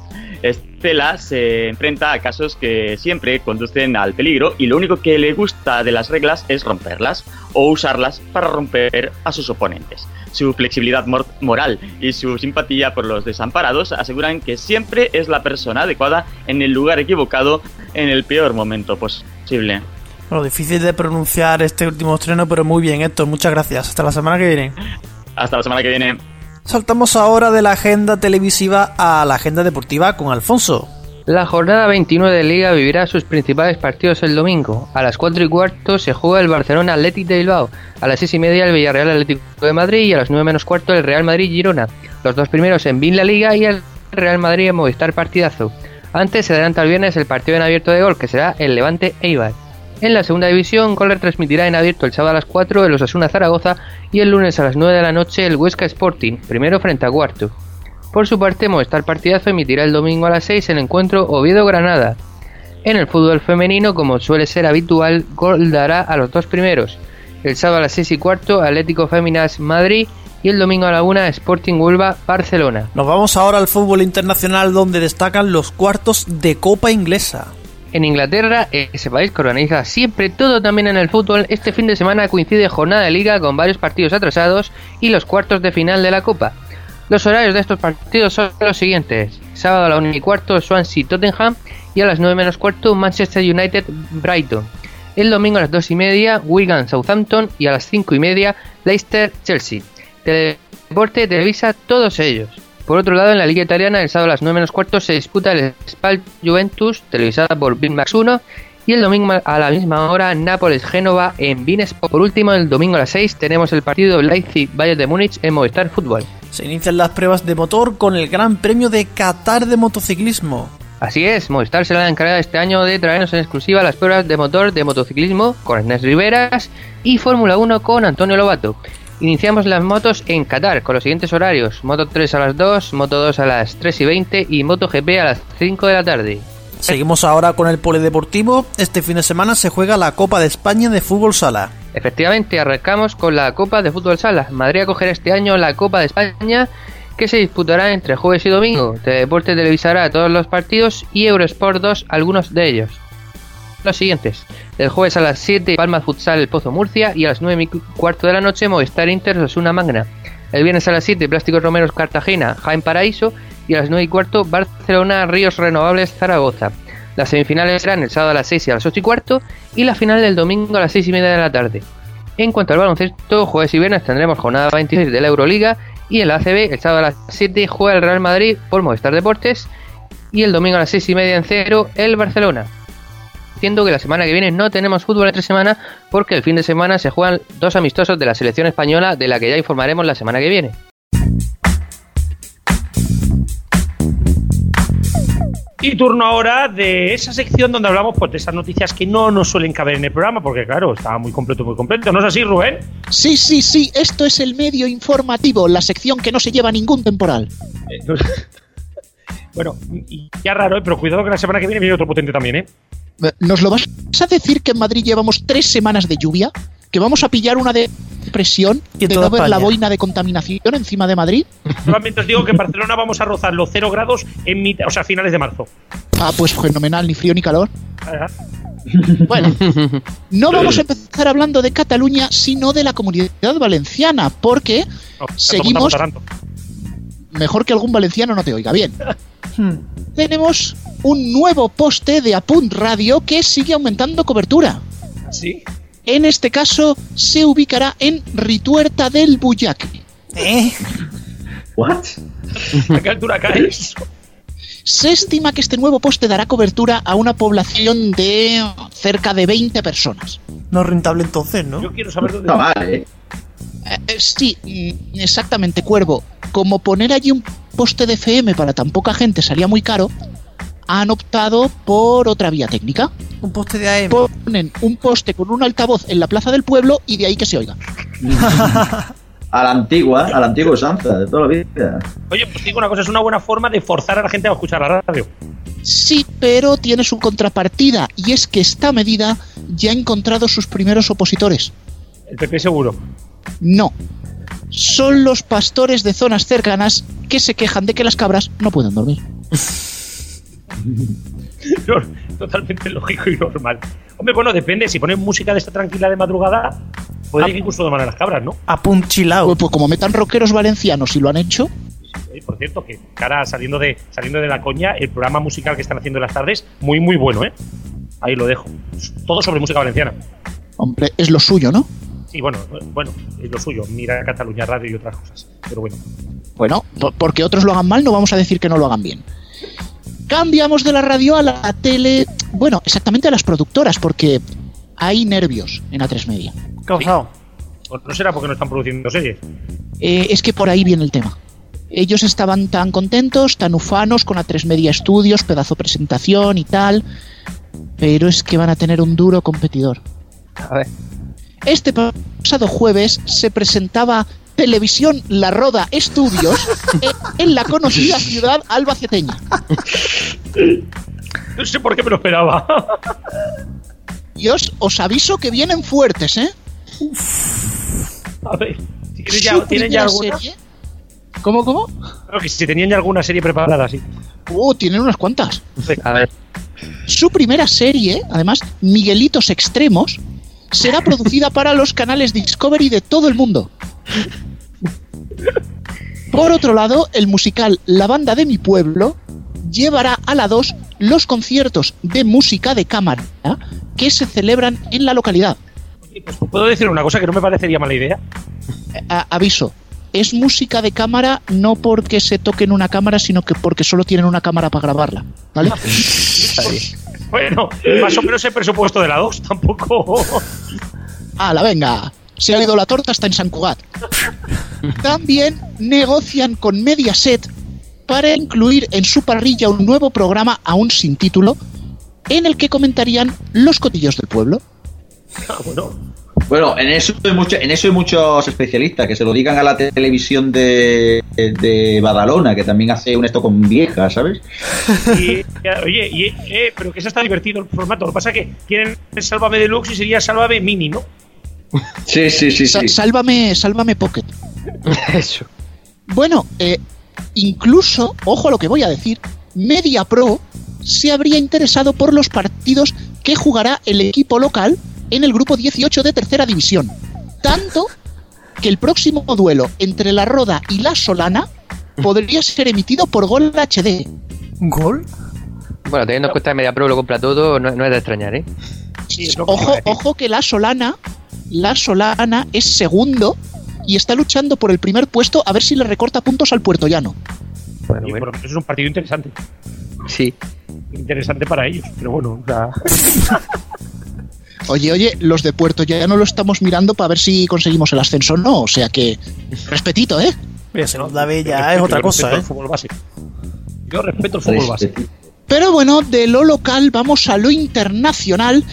Estela se enfrenta a casos que siempre conducen al peligro y lo único que le gusta de las reglas es romperlas o usarlas para romper a sus oponentes. Su flexibilidad moral y su simpatía por los desamparados aseguran que siempre es la persona adecuada en el lugar equivocado en el peor momento posible. Bueno, difícil de pronunciar este último estreno, pero muy bien, Héctor. Muchas gracias. Hasta la semana que viene. Hasta la semana que viene. Saltamos ahora de la agenda televisiva a la agenda deportiva con Alfonso. La jornada 29 de Liga vivirá sus principales partidos el domingo. A las 4 y cuarto se juega el Barcelona Athletic de Bilbao, a las 6 y media el Villarreal Atlético de Madrid y a las 9 menos cuarto el Real Madrid Girona. Los dos primeros en Bin La Liga y el Real Madrid en Movistar Partidazo. Antes se adelanta el viernes el partido en abierto de gol que será el Levante Eibar. En la segunda división, Coller transmitirá en abierto el sábado a las 4 el Osasuna Zaragoza y el lunes a las 9 de la noche el Huesca Sporting, primero frente a cuarto. Por su parte, Movistar Partidazo emitirá el domingo a las 6 el encuentro Oviedo-Granada. En el fútbol femenino, como suele ser habitual, Gol dará a los dos primeros. El sábado a las 6 y cuarto, Atlético Féminas Madrid y el domingo a la 1 Sporting Huelva Barcelona. Nos vamos ahora al fútbol internacional donde destacan los cuartos de Copa Inglesa. En Inglaterra, ese país que organiza siempre todo también en el fútbol, este fin de semana coincide jornada de liga con varios partidos atrasados y los cuartos de final de la Copa. Los horarios de estos partidos son los siguientes. Sábado a la 1 y cuarto Swansea Tottenham y a las 9 menos cuarto Manchester United Brighton. El domingo a las 2 y media Wigan Southampton y a las 5 y media Leicester Chelsea. Teledeporte televisa todos ellos. Por otro lado, en la Liga Italiana, el sábado a las 9 menos cuarto se disputa el Spal Juventus, televisada por Max 1, y el domingo a la misma hora Nápoles-Génova en Binesport. Por último, el domingo a las 6 tenemos el partido Leipzig-Bayern de Múnich en Movistar Fútbol. Se inician las pruebas de motor con el Gran Premio de Qatar de motociclismo. Así es, Movistar se la ha encargado este año de traernos en exclusiva las pruebas de motor de motociclismo con Ernest Riveras y Fórmula 1 con Antonio Lobato. Iniciamos las motos en Qatar con los siguientes horarios: Moto 3 a las 2, Moto 2 a las 3 y 20 y Moto GP a las 5 de la tarde. Seguimos ahora con el polideportivo. Este fin de semana se juega la Copa de España de Fútbol Sala. Efectivamente, arrancamos con la Copa de Fútbol Sala. Madrid acogerá este año la Copa de España que se disputará entre jueves y domingo. Teledeporte televisará todos los partidos y Eurosport 2 algunos de ellos los siguientes. El jueves a las 7 Palma Futsal El Pozo Murcia y a las 9 y cuarto de la noche Movistar Inter una Magna. El viernes a las 7 Plásticos Romeros Cartagena Jaén Paraíso y a las 9 y cuarto Barcelona Ríos Renovables Zaragoza. Las semifinales serán el sábado a las 6 y a las 8 y cuarto y la final del domingo a las 6 y media de la tarde. En cuanto al baloncesto, jueves y viernes tendremos jornada 26 de la Euroliga y en la ACB el sábado a las 7 juega el Real Madrid por Movistar Deportes y el domingo a las 6 y media en cero el Barcelona. Siendo que la semana que viene no tenemos fútbol entre semana porque el fin de semana se juegan dos amistosos de la selección española de la que ya informaremos la semana que viene. Y turno ahora de esa sección donde hablamos pues, de esas noticias que no nos suelen caber en el programa, porque claro, estaba muy completo, muy completo. ¿No es así, Rubén? Sí, sí, sí, esto es el medio informativo, la sección que no se lleva ningún temporal. Bueno, ya raro, ¿eh? pero cuidado que la semana que viene viene otro potente también, ¿eh? ¿Nos lo vas a decir que en Madrid llevamos tres semanas de lluvia? ¿Que vamos a pillar una depresión Y de toda no ver la boina de contaminación encima de Madrid? Solamente os digo que en Barcelona vamos a rozar los 0 grados en mitad, o sea, a finales de marzo. Ah, pues fenomenal, ni frío ni calor. Bueno, no vamos a empezar hablando de Cataluña, sino de la comunidad valenciana, porque no, Seguimos. Mejor que algún valenciano no te oiga bien. Hmm. Tenemos un nuevo poste de Apunt Radio que sigue aumentando cobertura. Sí. En este caso, se ubicará en Rituerta del Buyac. ¿Eh? ¿What? ¿A qué altura caes? Se estima que este nuevo poste dará cobertura a una población de cerca de 20 personas. No es rentable entonces, ¿no? Yo quiero saber dónde. No vale. ¿Eh? Eh, sí, mm, exactamente, Cuervo. Como poner allí un poste de FM para tan poca gente salía muy caro, han optado por otra vía técnica. Un poste de AM. Ponen un poste con un altavoz en la plaza del pueblo y de ahí que se oiga. A la antigua, a la antigua usanza, de toda la vida. Oye, pues digo una cosa, es una buena forma de forzar a la gente a escuchar la radio. Sí, pero tiene su contrapartida y es que esta medida ya ha encontrado sus primeros opositores. El PP seguro. No. Son los pastores de zonas cercanas que se quejan de que las cabras no pueden dormir. Totalmente lógico y normal. Hombre, bueno, depende. Si ponen música de esta tranquila de madrugada, puede que incluso doman a las cabras, ¿no? Apunt chilao. Pues, pues como metan rockeros valencianos y lo han hecho, por cierto, que cara saliendo de, saliendo de la coña, el programa musical que están haciendo en las tardes, muy, muy bueno, ¿eh? Ahí lo dejo. Todo sobre música valenciana. hombre, es lo suyo, ¿no? Sí, bueno, bueno, es lo suyo. Mira Cataluña Radio y otras cosas. Pero bueno. Bueno, por- porque otros lo hagan mal, no vamos a decir que no lo hagan bien. Cambiamos de la radio a la tele, bueno, exactamente a las productoras, porque hay nervios en A3 Media. ¿Qué ha pasado? ¿O no será porque no están produciendo series? Eh, es que por ahí viene el tema. Ellos estaban tan contentos, tan ufanos con A3 Media Studios, pedazo presentación y tal, pero es que van a tener un duro competidor. A ver. Este pasado jueves se presentaba Televisión La Roda Estudios en la conocida ciudad albaceteña. No sé por qué me lo esperaba. Y os, os aviso que vienen fuertes, ¿eh? A ver, si ya, ¿tienen ya alguna. serie- ¿Cómo, cómo? Creo que si tenían ya alguna serie preparada, sí. Uh, tienen unas cuantas. A ver. Su primera serie, además, Miguelitos Extremos, será producida para los canales Discovery de todo el mundo. Por otro lado, el musical La banda de mi pueblo llevará a la 2 los conciertos de música de cámara que se celebran en la localidad. Pues puedo decir una cosa que no me parecería mala idea. Eh, a- aviso, es música de cámara no porque se toque en una cámara, sino que porque solo tienen una cámara para grabarla. ¿Vale? Bueno, más o menos el presupuesto de la 2 tampoco. ¡Hala, venga! Se ha ido la torta hasta en San Cugat. También negocian con Mediaset para incluir en su parrilla un nuevo programa aún sin título en el que comentarían los cotillos del pueblo. Ah, bueno, Bueno, en eso, hay mucho- en eso hay muchos especialistas que se lo digan a la televisión de, de Badalona, que también hace un esto con viejas, ¿sabes? y, oye, y, eh, pero que eso está divertido el formato. Lo que pasa es que quieren Sálvame Deluxe y sería Sálvame Mini, ¿no? Sí, sí, sí, sí. Sálvame, sálvame Pocket. Eso. Bueno, eh, incluso, ojo a lo que voy a decir, MediaPro se habría interesado por los partidos que jugará el equipo local en el grupo 18 de tercera división. Tanto que el próximo duelo entre la Roda y la Solana podría ser emitido por Gol HD. ¿Gol? Bueno, teniendo en cuenta que Media Pro lo compra todo, no, no es de extrañar, ¿eh? Sí, lo que Ojo, ojo que la Solana, la Solana es segundo y está luchando por el primer puesto a ver si le recorta puntos al puertollano. Bueno, por bueno. es un partido interesante. Sí. Interesante para ellos, pero bueno, o sea, Oye, oye, los de Puerto Llano lo estamos mirando para ver si conseguimos el ascenso o no. O sea que, respetito, ¿eh? Oye, se nos da yo bella, es otra yo cosa, respeto ¿eh? el fútbol base. Yo respeto el fútbol base. Pero bueno, de lo local vamos a lo internacional.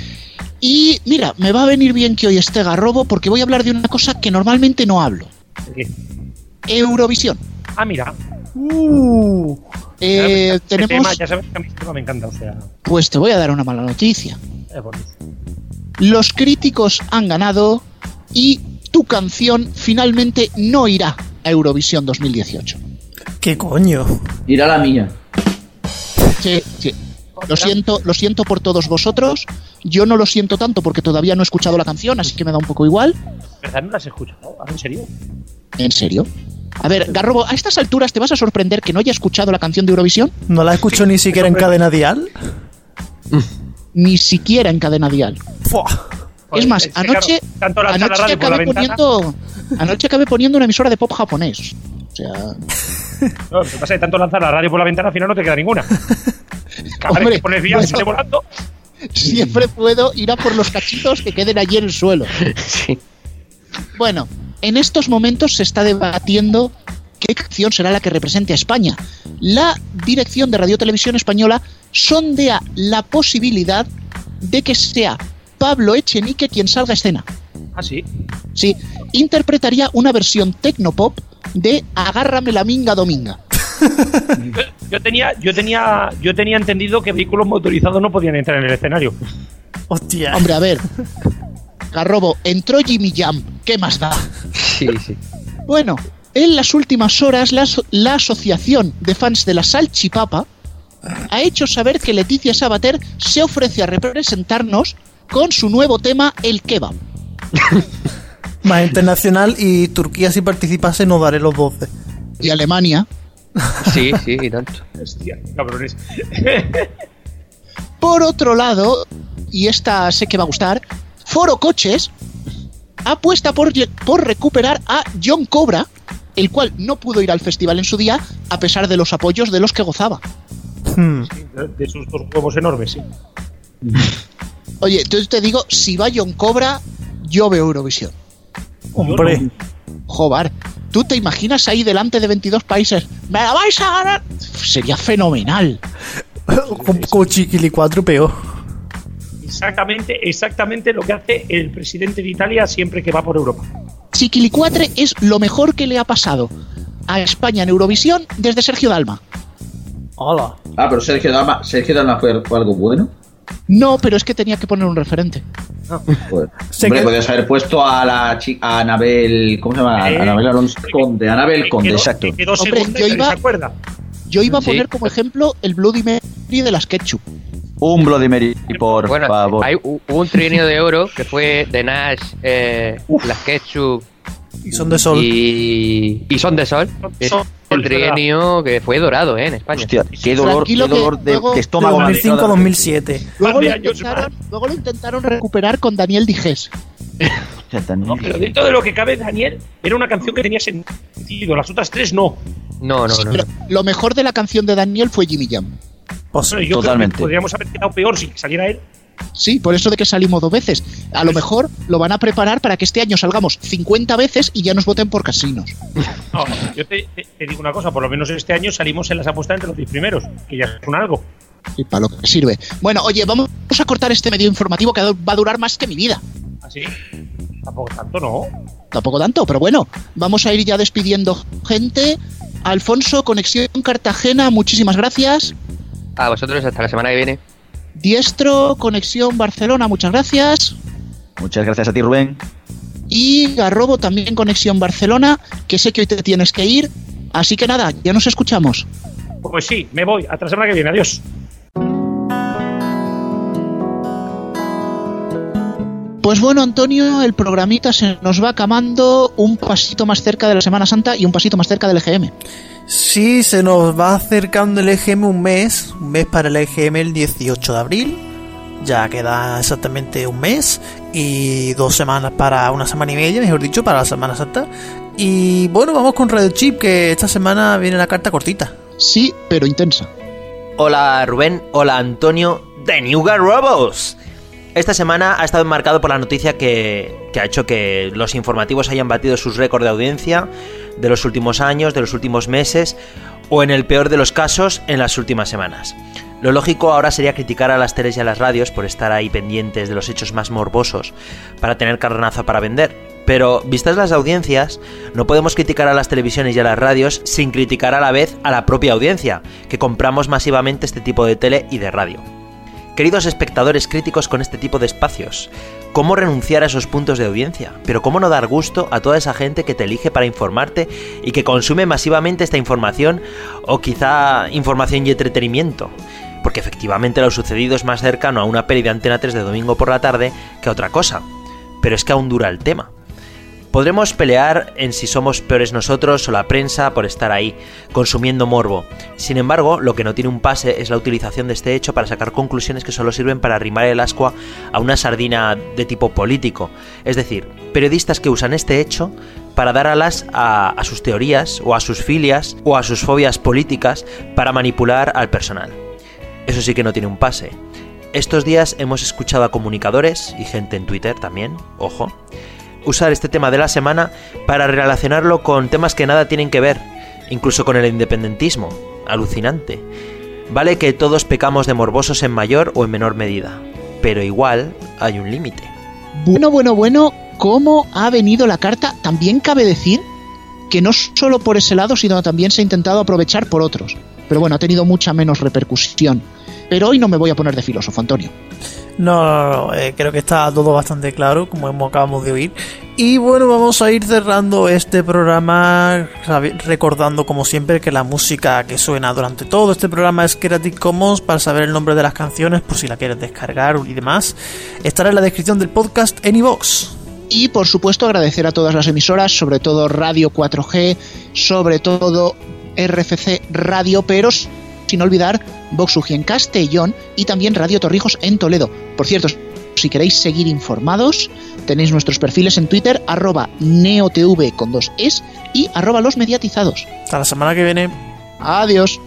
Y mira, me va a venir bien que hoy esté Garrobo porque voy a hablar de una cosa que normalmente no hablo. ¿Qué? Eurovisión. Ah, mira. Uh, Eh, tenemos... tema, ya sabes que a mí este tema me encanta, o sea, Pues te voy a dar una mala noticia. es bonito. Los críticos han ganado y tu canción finalmente no irá a Eurovisión 2018. ¿Qué coño? Irá la mía. Sí, sí. Lo siento, lo siento por todos vosotros. Yo no lo siento tanto porque todavía no he escuchado la canción, así que me da un poco igual. ¿Verdad? ¿No las escuchado? ¿Ah, ¿En serio? ¿En serio? A ver, Garrobo, a estas alturas te vas a sorprender que no haya escuchado la canción de Eurovisión, ¿No la escucho ni siquiera en cadena dial? ni siquiera en cadena dial. Es más, que, anoche, claro, tanto lanza la anoche radio por la acabé poniendo, anoche acabé poniendo una emisora de pop japonés. O sea, No, lo que pasa es que tanto lanzar la radio por la ventana, al final no te queda ninguna. Cada Hombre, vez que pones vía bueno. sale volando. siempre puedo ir a por los cachitos que queden allí en el suelo. Sí. Bueno, en estos momentos se está debatiendo qué canción será la que represente a España. La dirección de Radio Televisión Española sondea la posibilidad de que sea Pablo Echenique quien salga a escena. Ah, sí. Sí, interpretaría una versión tecnopop de Agárrame la minga dominga. Yo, yo tenía, yo tenía, yo tenía entendido que vehículos motorizados no podían entrar en el escenario. Hostia. Hombre, a ver. Garrobo, entró Jimmy Jam. ¿Qué más da? Sí, sí. Bueno, en las últimas horas la, aso- la Asociación de Fans de la Salchipapa ha hecho saber que Leticia Sabater se ofrece a representarnos con su nuevo tema El Kebab. Más internacional y Turquía si participase no daré los 12. Y Alemania. Sí, sí, y tanto. Hostia, cabrones. Por otro lado, y esta sé que va a gustar, Foro Coches apuesta por recuperar a John Cobra, el cual no pudo ir al festival en su día a pesar de los apoyos de los que gozaba. Hmm. De, sus dos huevos enormes, sí. Oye, entonces te digo, si va John Cobra, yo veo Eurovisión. Hombre, Jobar, ¿tú te imaginas ahí delante de 22 países? ¡Me la vais a ganar! Sería fenomenal. con, con Chiquili 4 peor. Exactamente, exactamente lo que hace el presidente de Italia siempre que va por Europa. Chiquilicuatre es lo mejor que le ha pasado a España en Eurovisión desde Sergio Dalma. Hola. Ah, pero Sergio Dalma, Sergio Dalma fue, fue algo bueno. No, pero es que tenía que poner un referente. Sé Hombre, que- podrías haber puesto a la chica, a Anabel, ¿cómo se llama? Eh, Anabel Alonso Conde, Anabel Conde, quedó- exacto. quedó Hombre, yo iba- se acuerda. Yo iba a Sí. poner como ejemplo el Bloody Mary de las Ketchup. Un Bloody Mary, por Bueno, favor. hay un trienio de oro que fue de Nash, eh, las Ketchup Y son de sol. y, y Son de Sol. El trienio que fue dorado eh, en España. Hostia, qué dolor, qué de, luego- de estómago. me ha dado. 2005-2007. Luego lo, intentaron, luego lo intentaron recuperar con Daniel tan- No, pero dentro de lo que cabe, Daniel, era una canción que tenía sentido. Las otras tres no. No, no, Sí, no. pero lo mejor de la canción de Daniel fue Jimmy Jam. Pues, Bueno, yo Totalmente. creo que podríamos haber quedado peor si saliera él. Sí, por eso de que salimos dos veces. A lo mejor lo van a preparar para que este año salgamos 50 veces y ya nos voten por casinos. No, yo te, te- te digo una cosa, por lo menos este año salimos en las apuestas entre los 10 primeros, que ya es un algo. Y para lo que sirve. Bueno, oye, vamos a cortar este medio informativo que va a durar más que mi vida. Así. Tampoco tanto, ¿no? Tampoco tanto, pero bueno, vamos a ir ya despidiendo gente. Alfonso, Conexión Cartagena, muchísimas gracias. A vosotros hasta la semana que viene. Diestro, Conexión Barcelona, muchas gracias. Muchas gracias a ti, Rubén. Y Garrobo, también Conexión Barcelona, que sé que hoy te tienes que ir. Así que nada, ya nos escuchamos. Pues sí, me voy. Hasta la semana que viene. Adiós. Pues bueno, Antonio, el programita se nos va acabando un pasito más cerca de la Semana Santa y un pasito más cerca del EGM. Sí, se nos va acercando el EGM un mes, un mes para el EGM el 18 de abril. Ya queda exactamente un mes y dos semanas para una semana y media, mejor dicho, para la Semana Santa. Y bueno, vamos con Radio Chip, que esta semana viene la carta cortita. Sí, pero intensa. Hola Rubén, hola Antonio, de New Robots. Esta semana ha estado marcado por la noticia que, que, ha hecho que los informativos hayan batido sus récords de audiencia de los últimos años, de los últimos meses o en el peor de los casos en las últimas semanas. Lo lógico ahora sería criticar a las teles y a las radios por estar ahí pendientes de los hechos más morbosos para tener carnaza para vender. Pero, vistas las audiencias, no podemos criticar a las televisiones y a las radios sin criticar a la vez a la propia audiencia, que compramos masivamente este tipo de tele y de radio. Queridos espectadores críticos con este tipo de espacios, ¿cómo renunciar a esos puntos de audiencia? Pero ¿cómo no dar gusto a toda esa gente que te elige para informarte y que consume masivamente esta información o quizá información y entretenimiento? Porque efectivamente lo sucedido es más cercano a una peli de Antena 3 de domingo por la tarde que a otra cosa. Pero es que aún dura el tema. Podremos pelear en si somos peores nosotros o la prensa por estar ahí, consumiendo morbo. Sin embargo, lo que no tiene un pase es la utilización de este hecho para sacar conclusiones que solo sirven para arrimar el ascua a una sardina de tipo político. Es decir, periodistas que usan este hecho para dar alas a, a sus teorías o a sus filias o a sus fobias políticas para manipular al personal. Eso sí que no tiene un pase. Estos días hemos escuchado a comunicadores y gente en Twitter también, ojo, usar este tema de la semana para relacionarlo con temas que nada tienen que ver, incluso con el independentismo. Alucinante. Vale que todos pecamos de morbosos en mayor o en menor medida, pero igual hay un límite. Bueno, bueno, bueno, ¿cómo ha venido la carta? También cabe decir que no solo por ese lado, sino también se ha intentado aprovechar por otros. Pero bueno, ha tenido mucha menos repercusión. Pero hoy no me voy a poner de filósofo, Antonio. No, no, no, eh, creo que está todo bastante claro, como acabamos de oír. Y bueno, vamos a ir cerrando este programa recordando como siempre que la música que suena durante todo este programa es Creative Commons para saber el nombre de las canciones por si la quieres descargar y demás. Estará en la descripción del podcast en iVox. Y por supuesto agradecer a todas las emisoras, sobre todo Radio 4G, sobre todo RFC Radio Peros sin olvidar Voxugi en Castellón y también Radio Torrijos en Toledo. Por cierto, si queréis seguir informados, tenéis nuestros perfiles en Twitter, arroba neotv con dos es y arroba los mediatizados. Hasta la semana que viene. Adiós.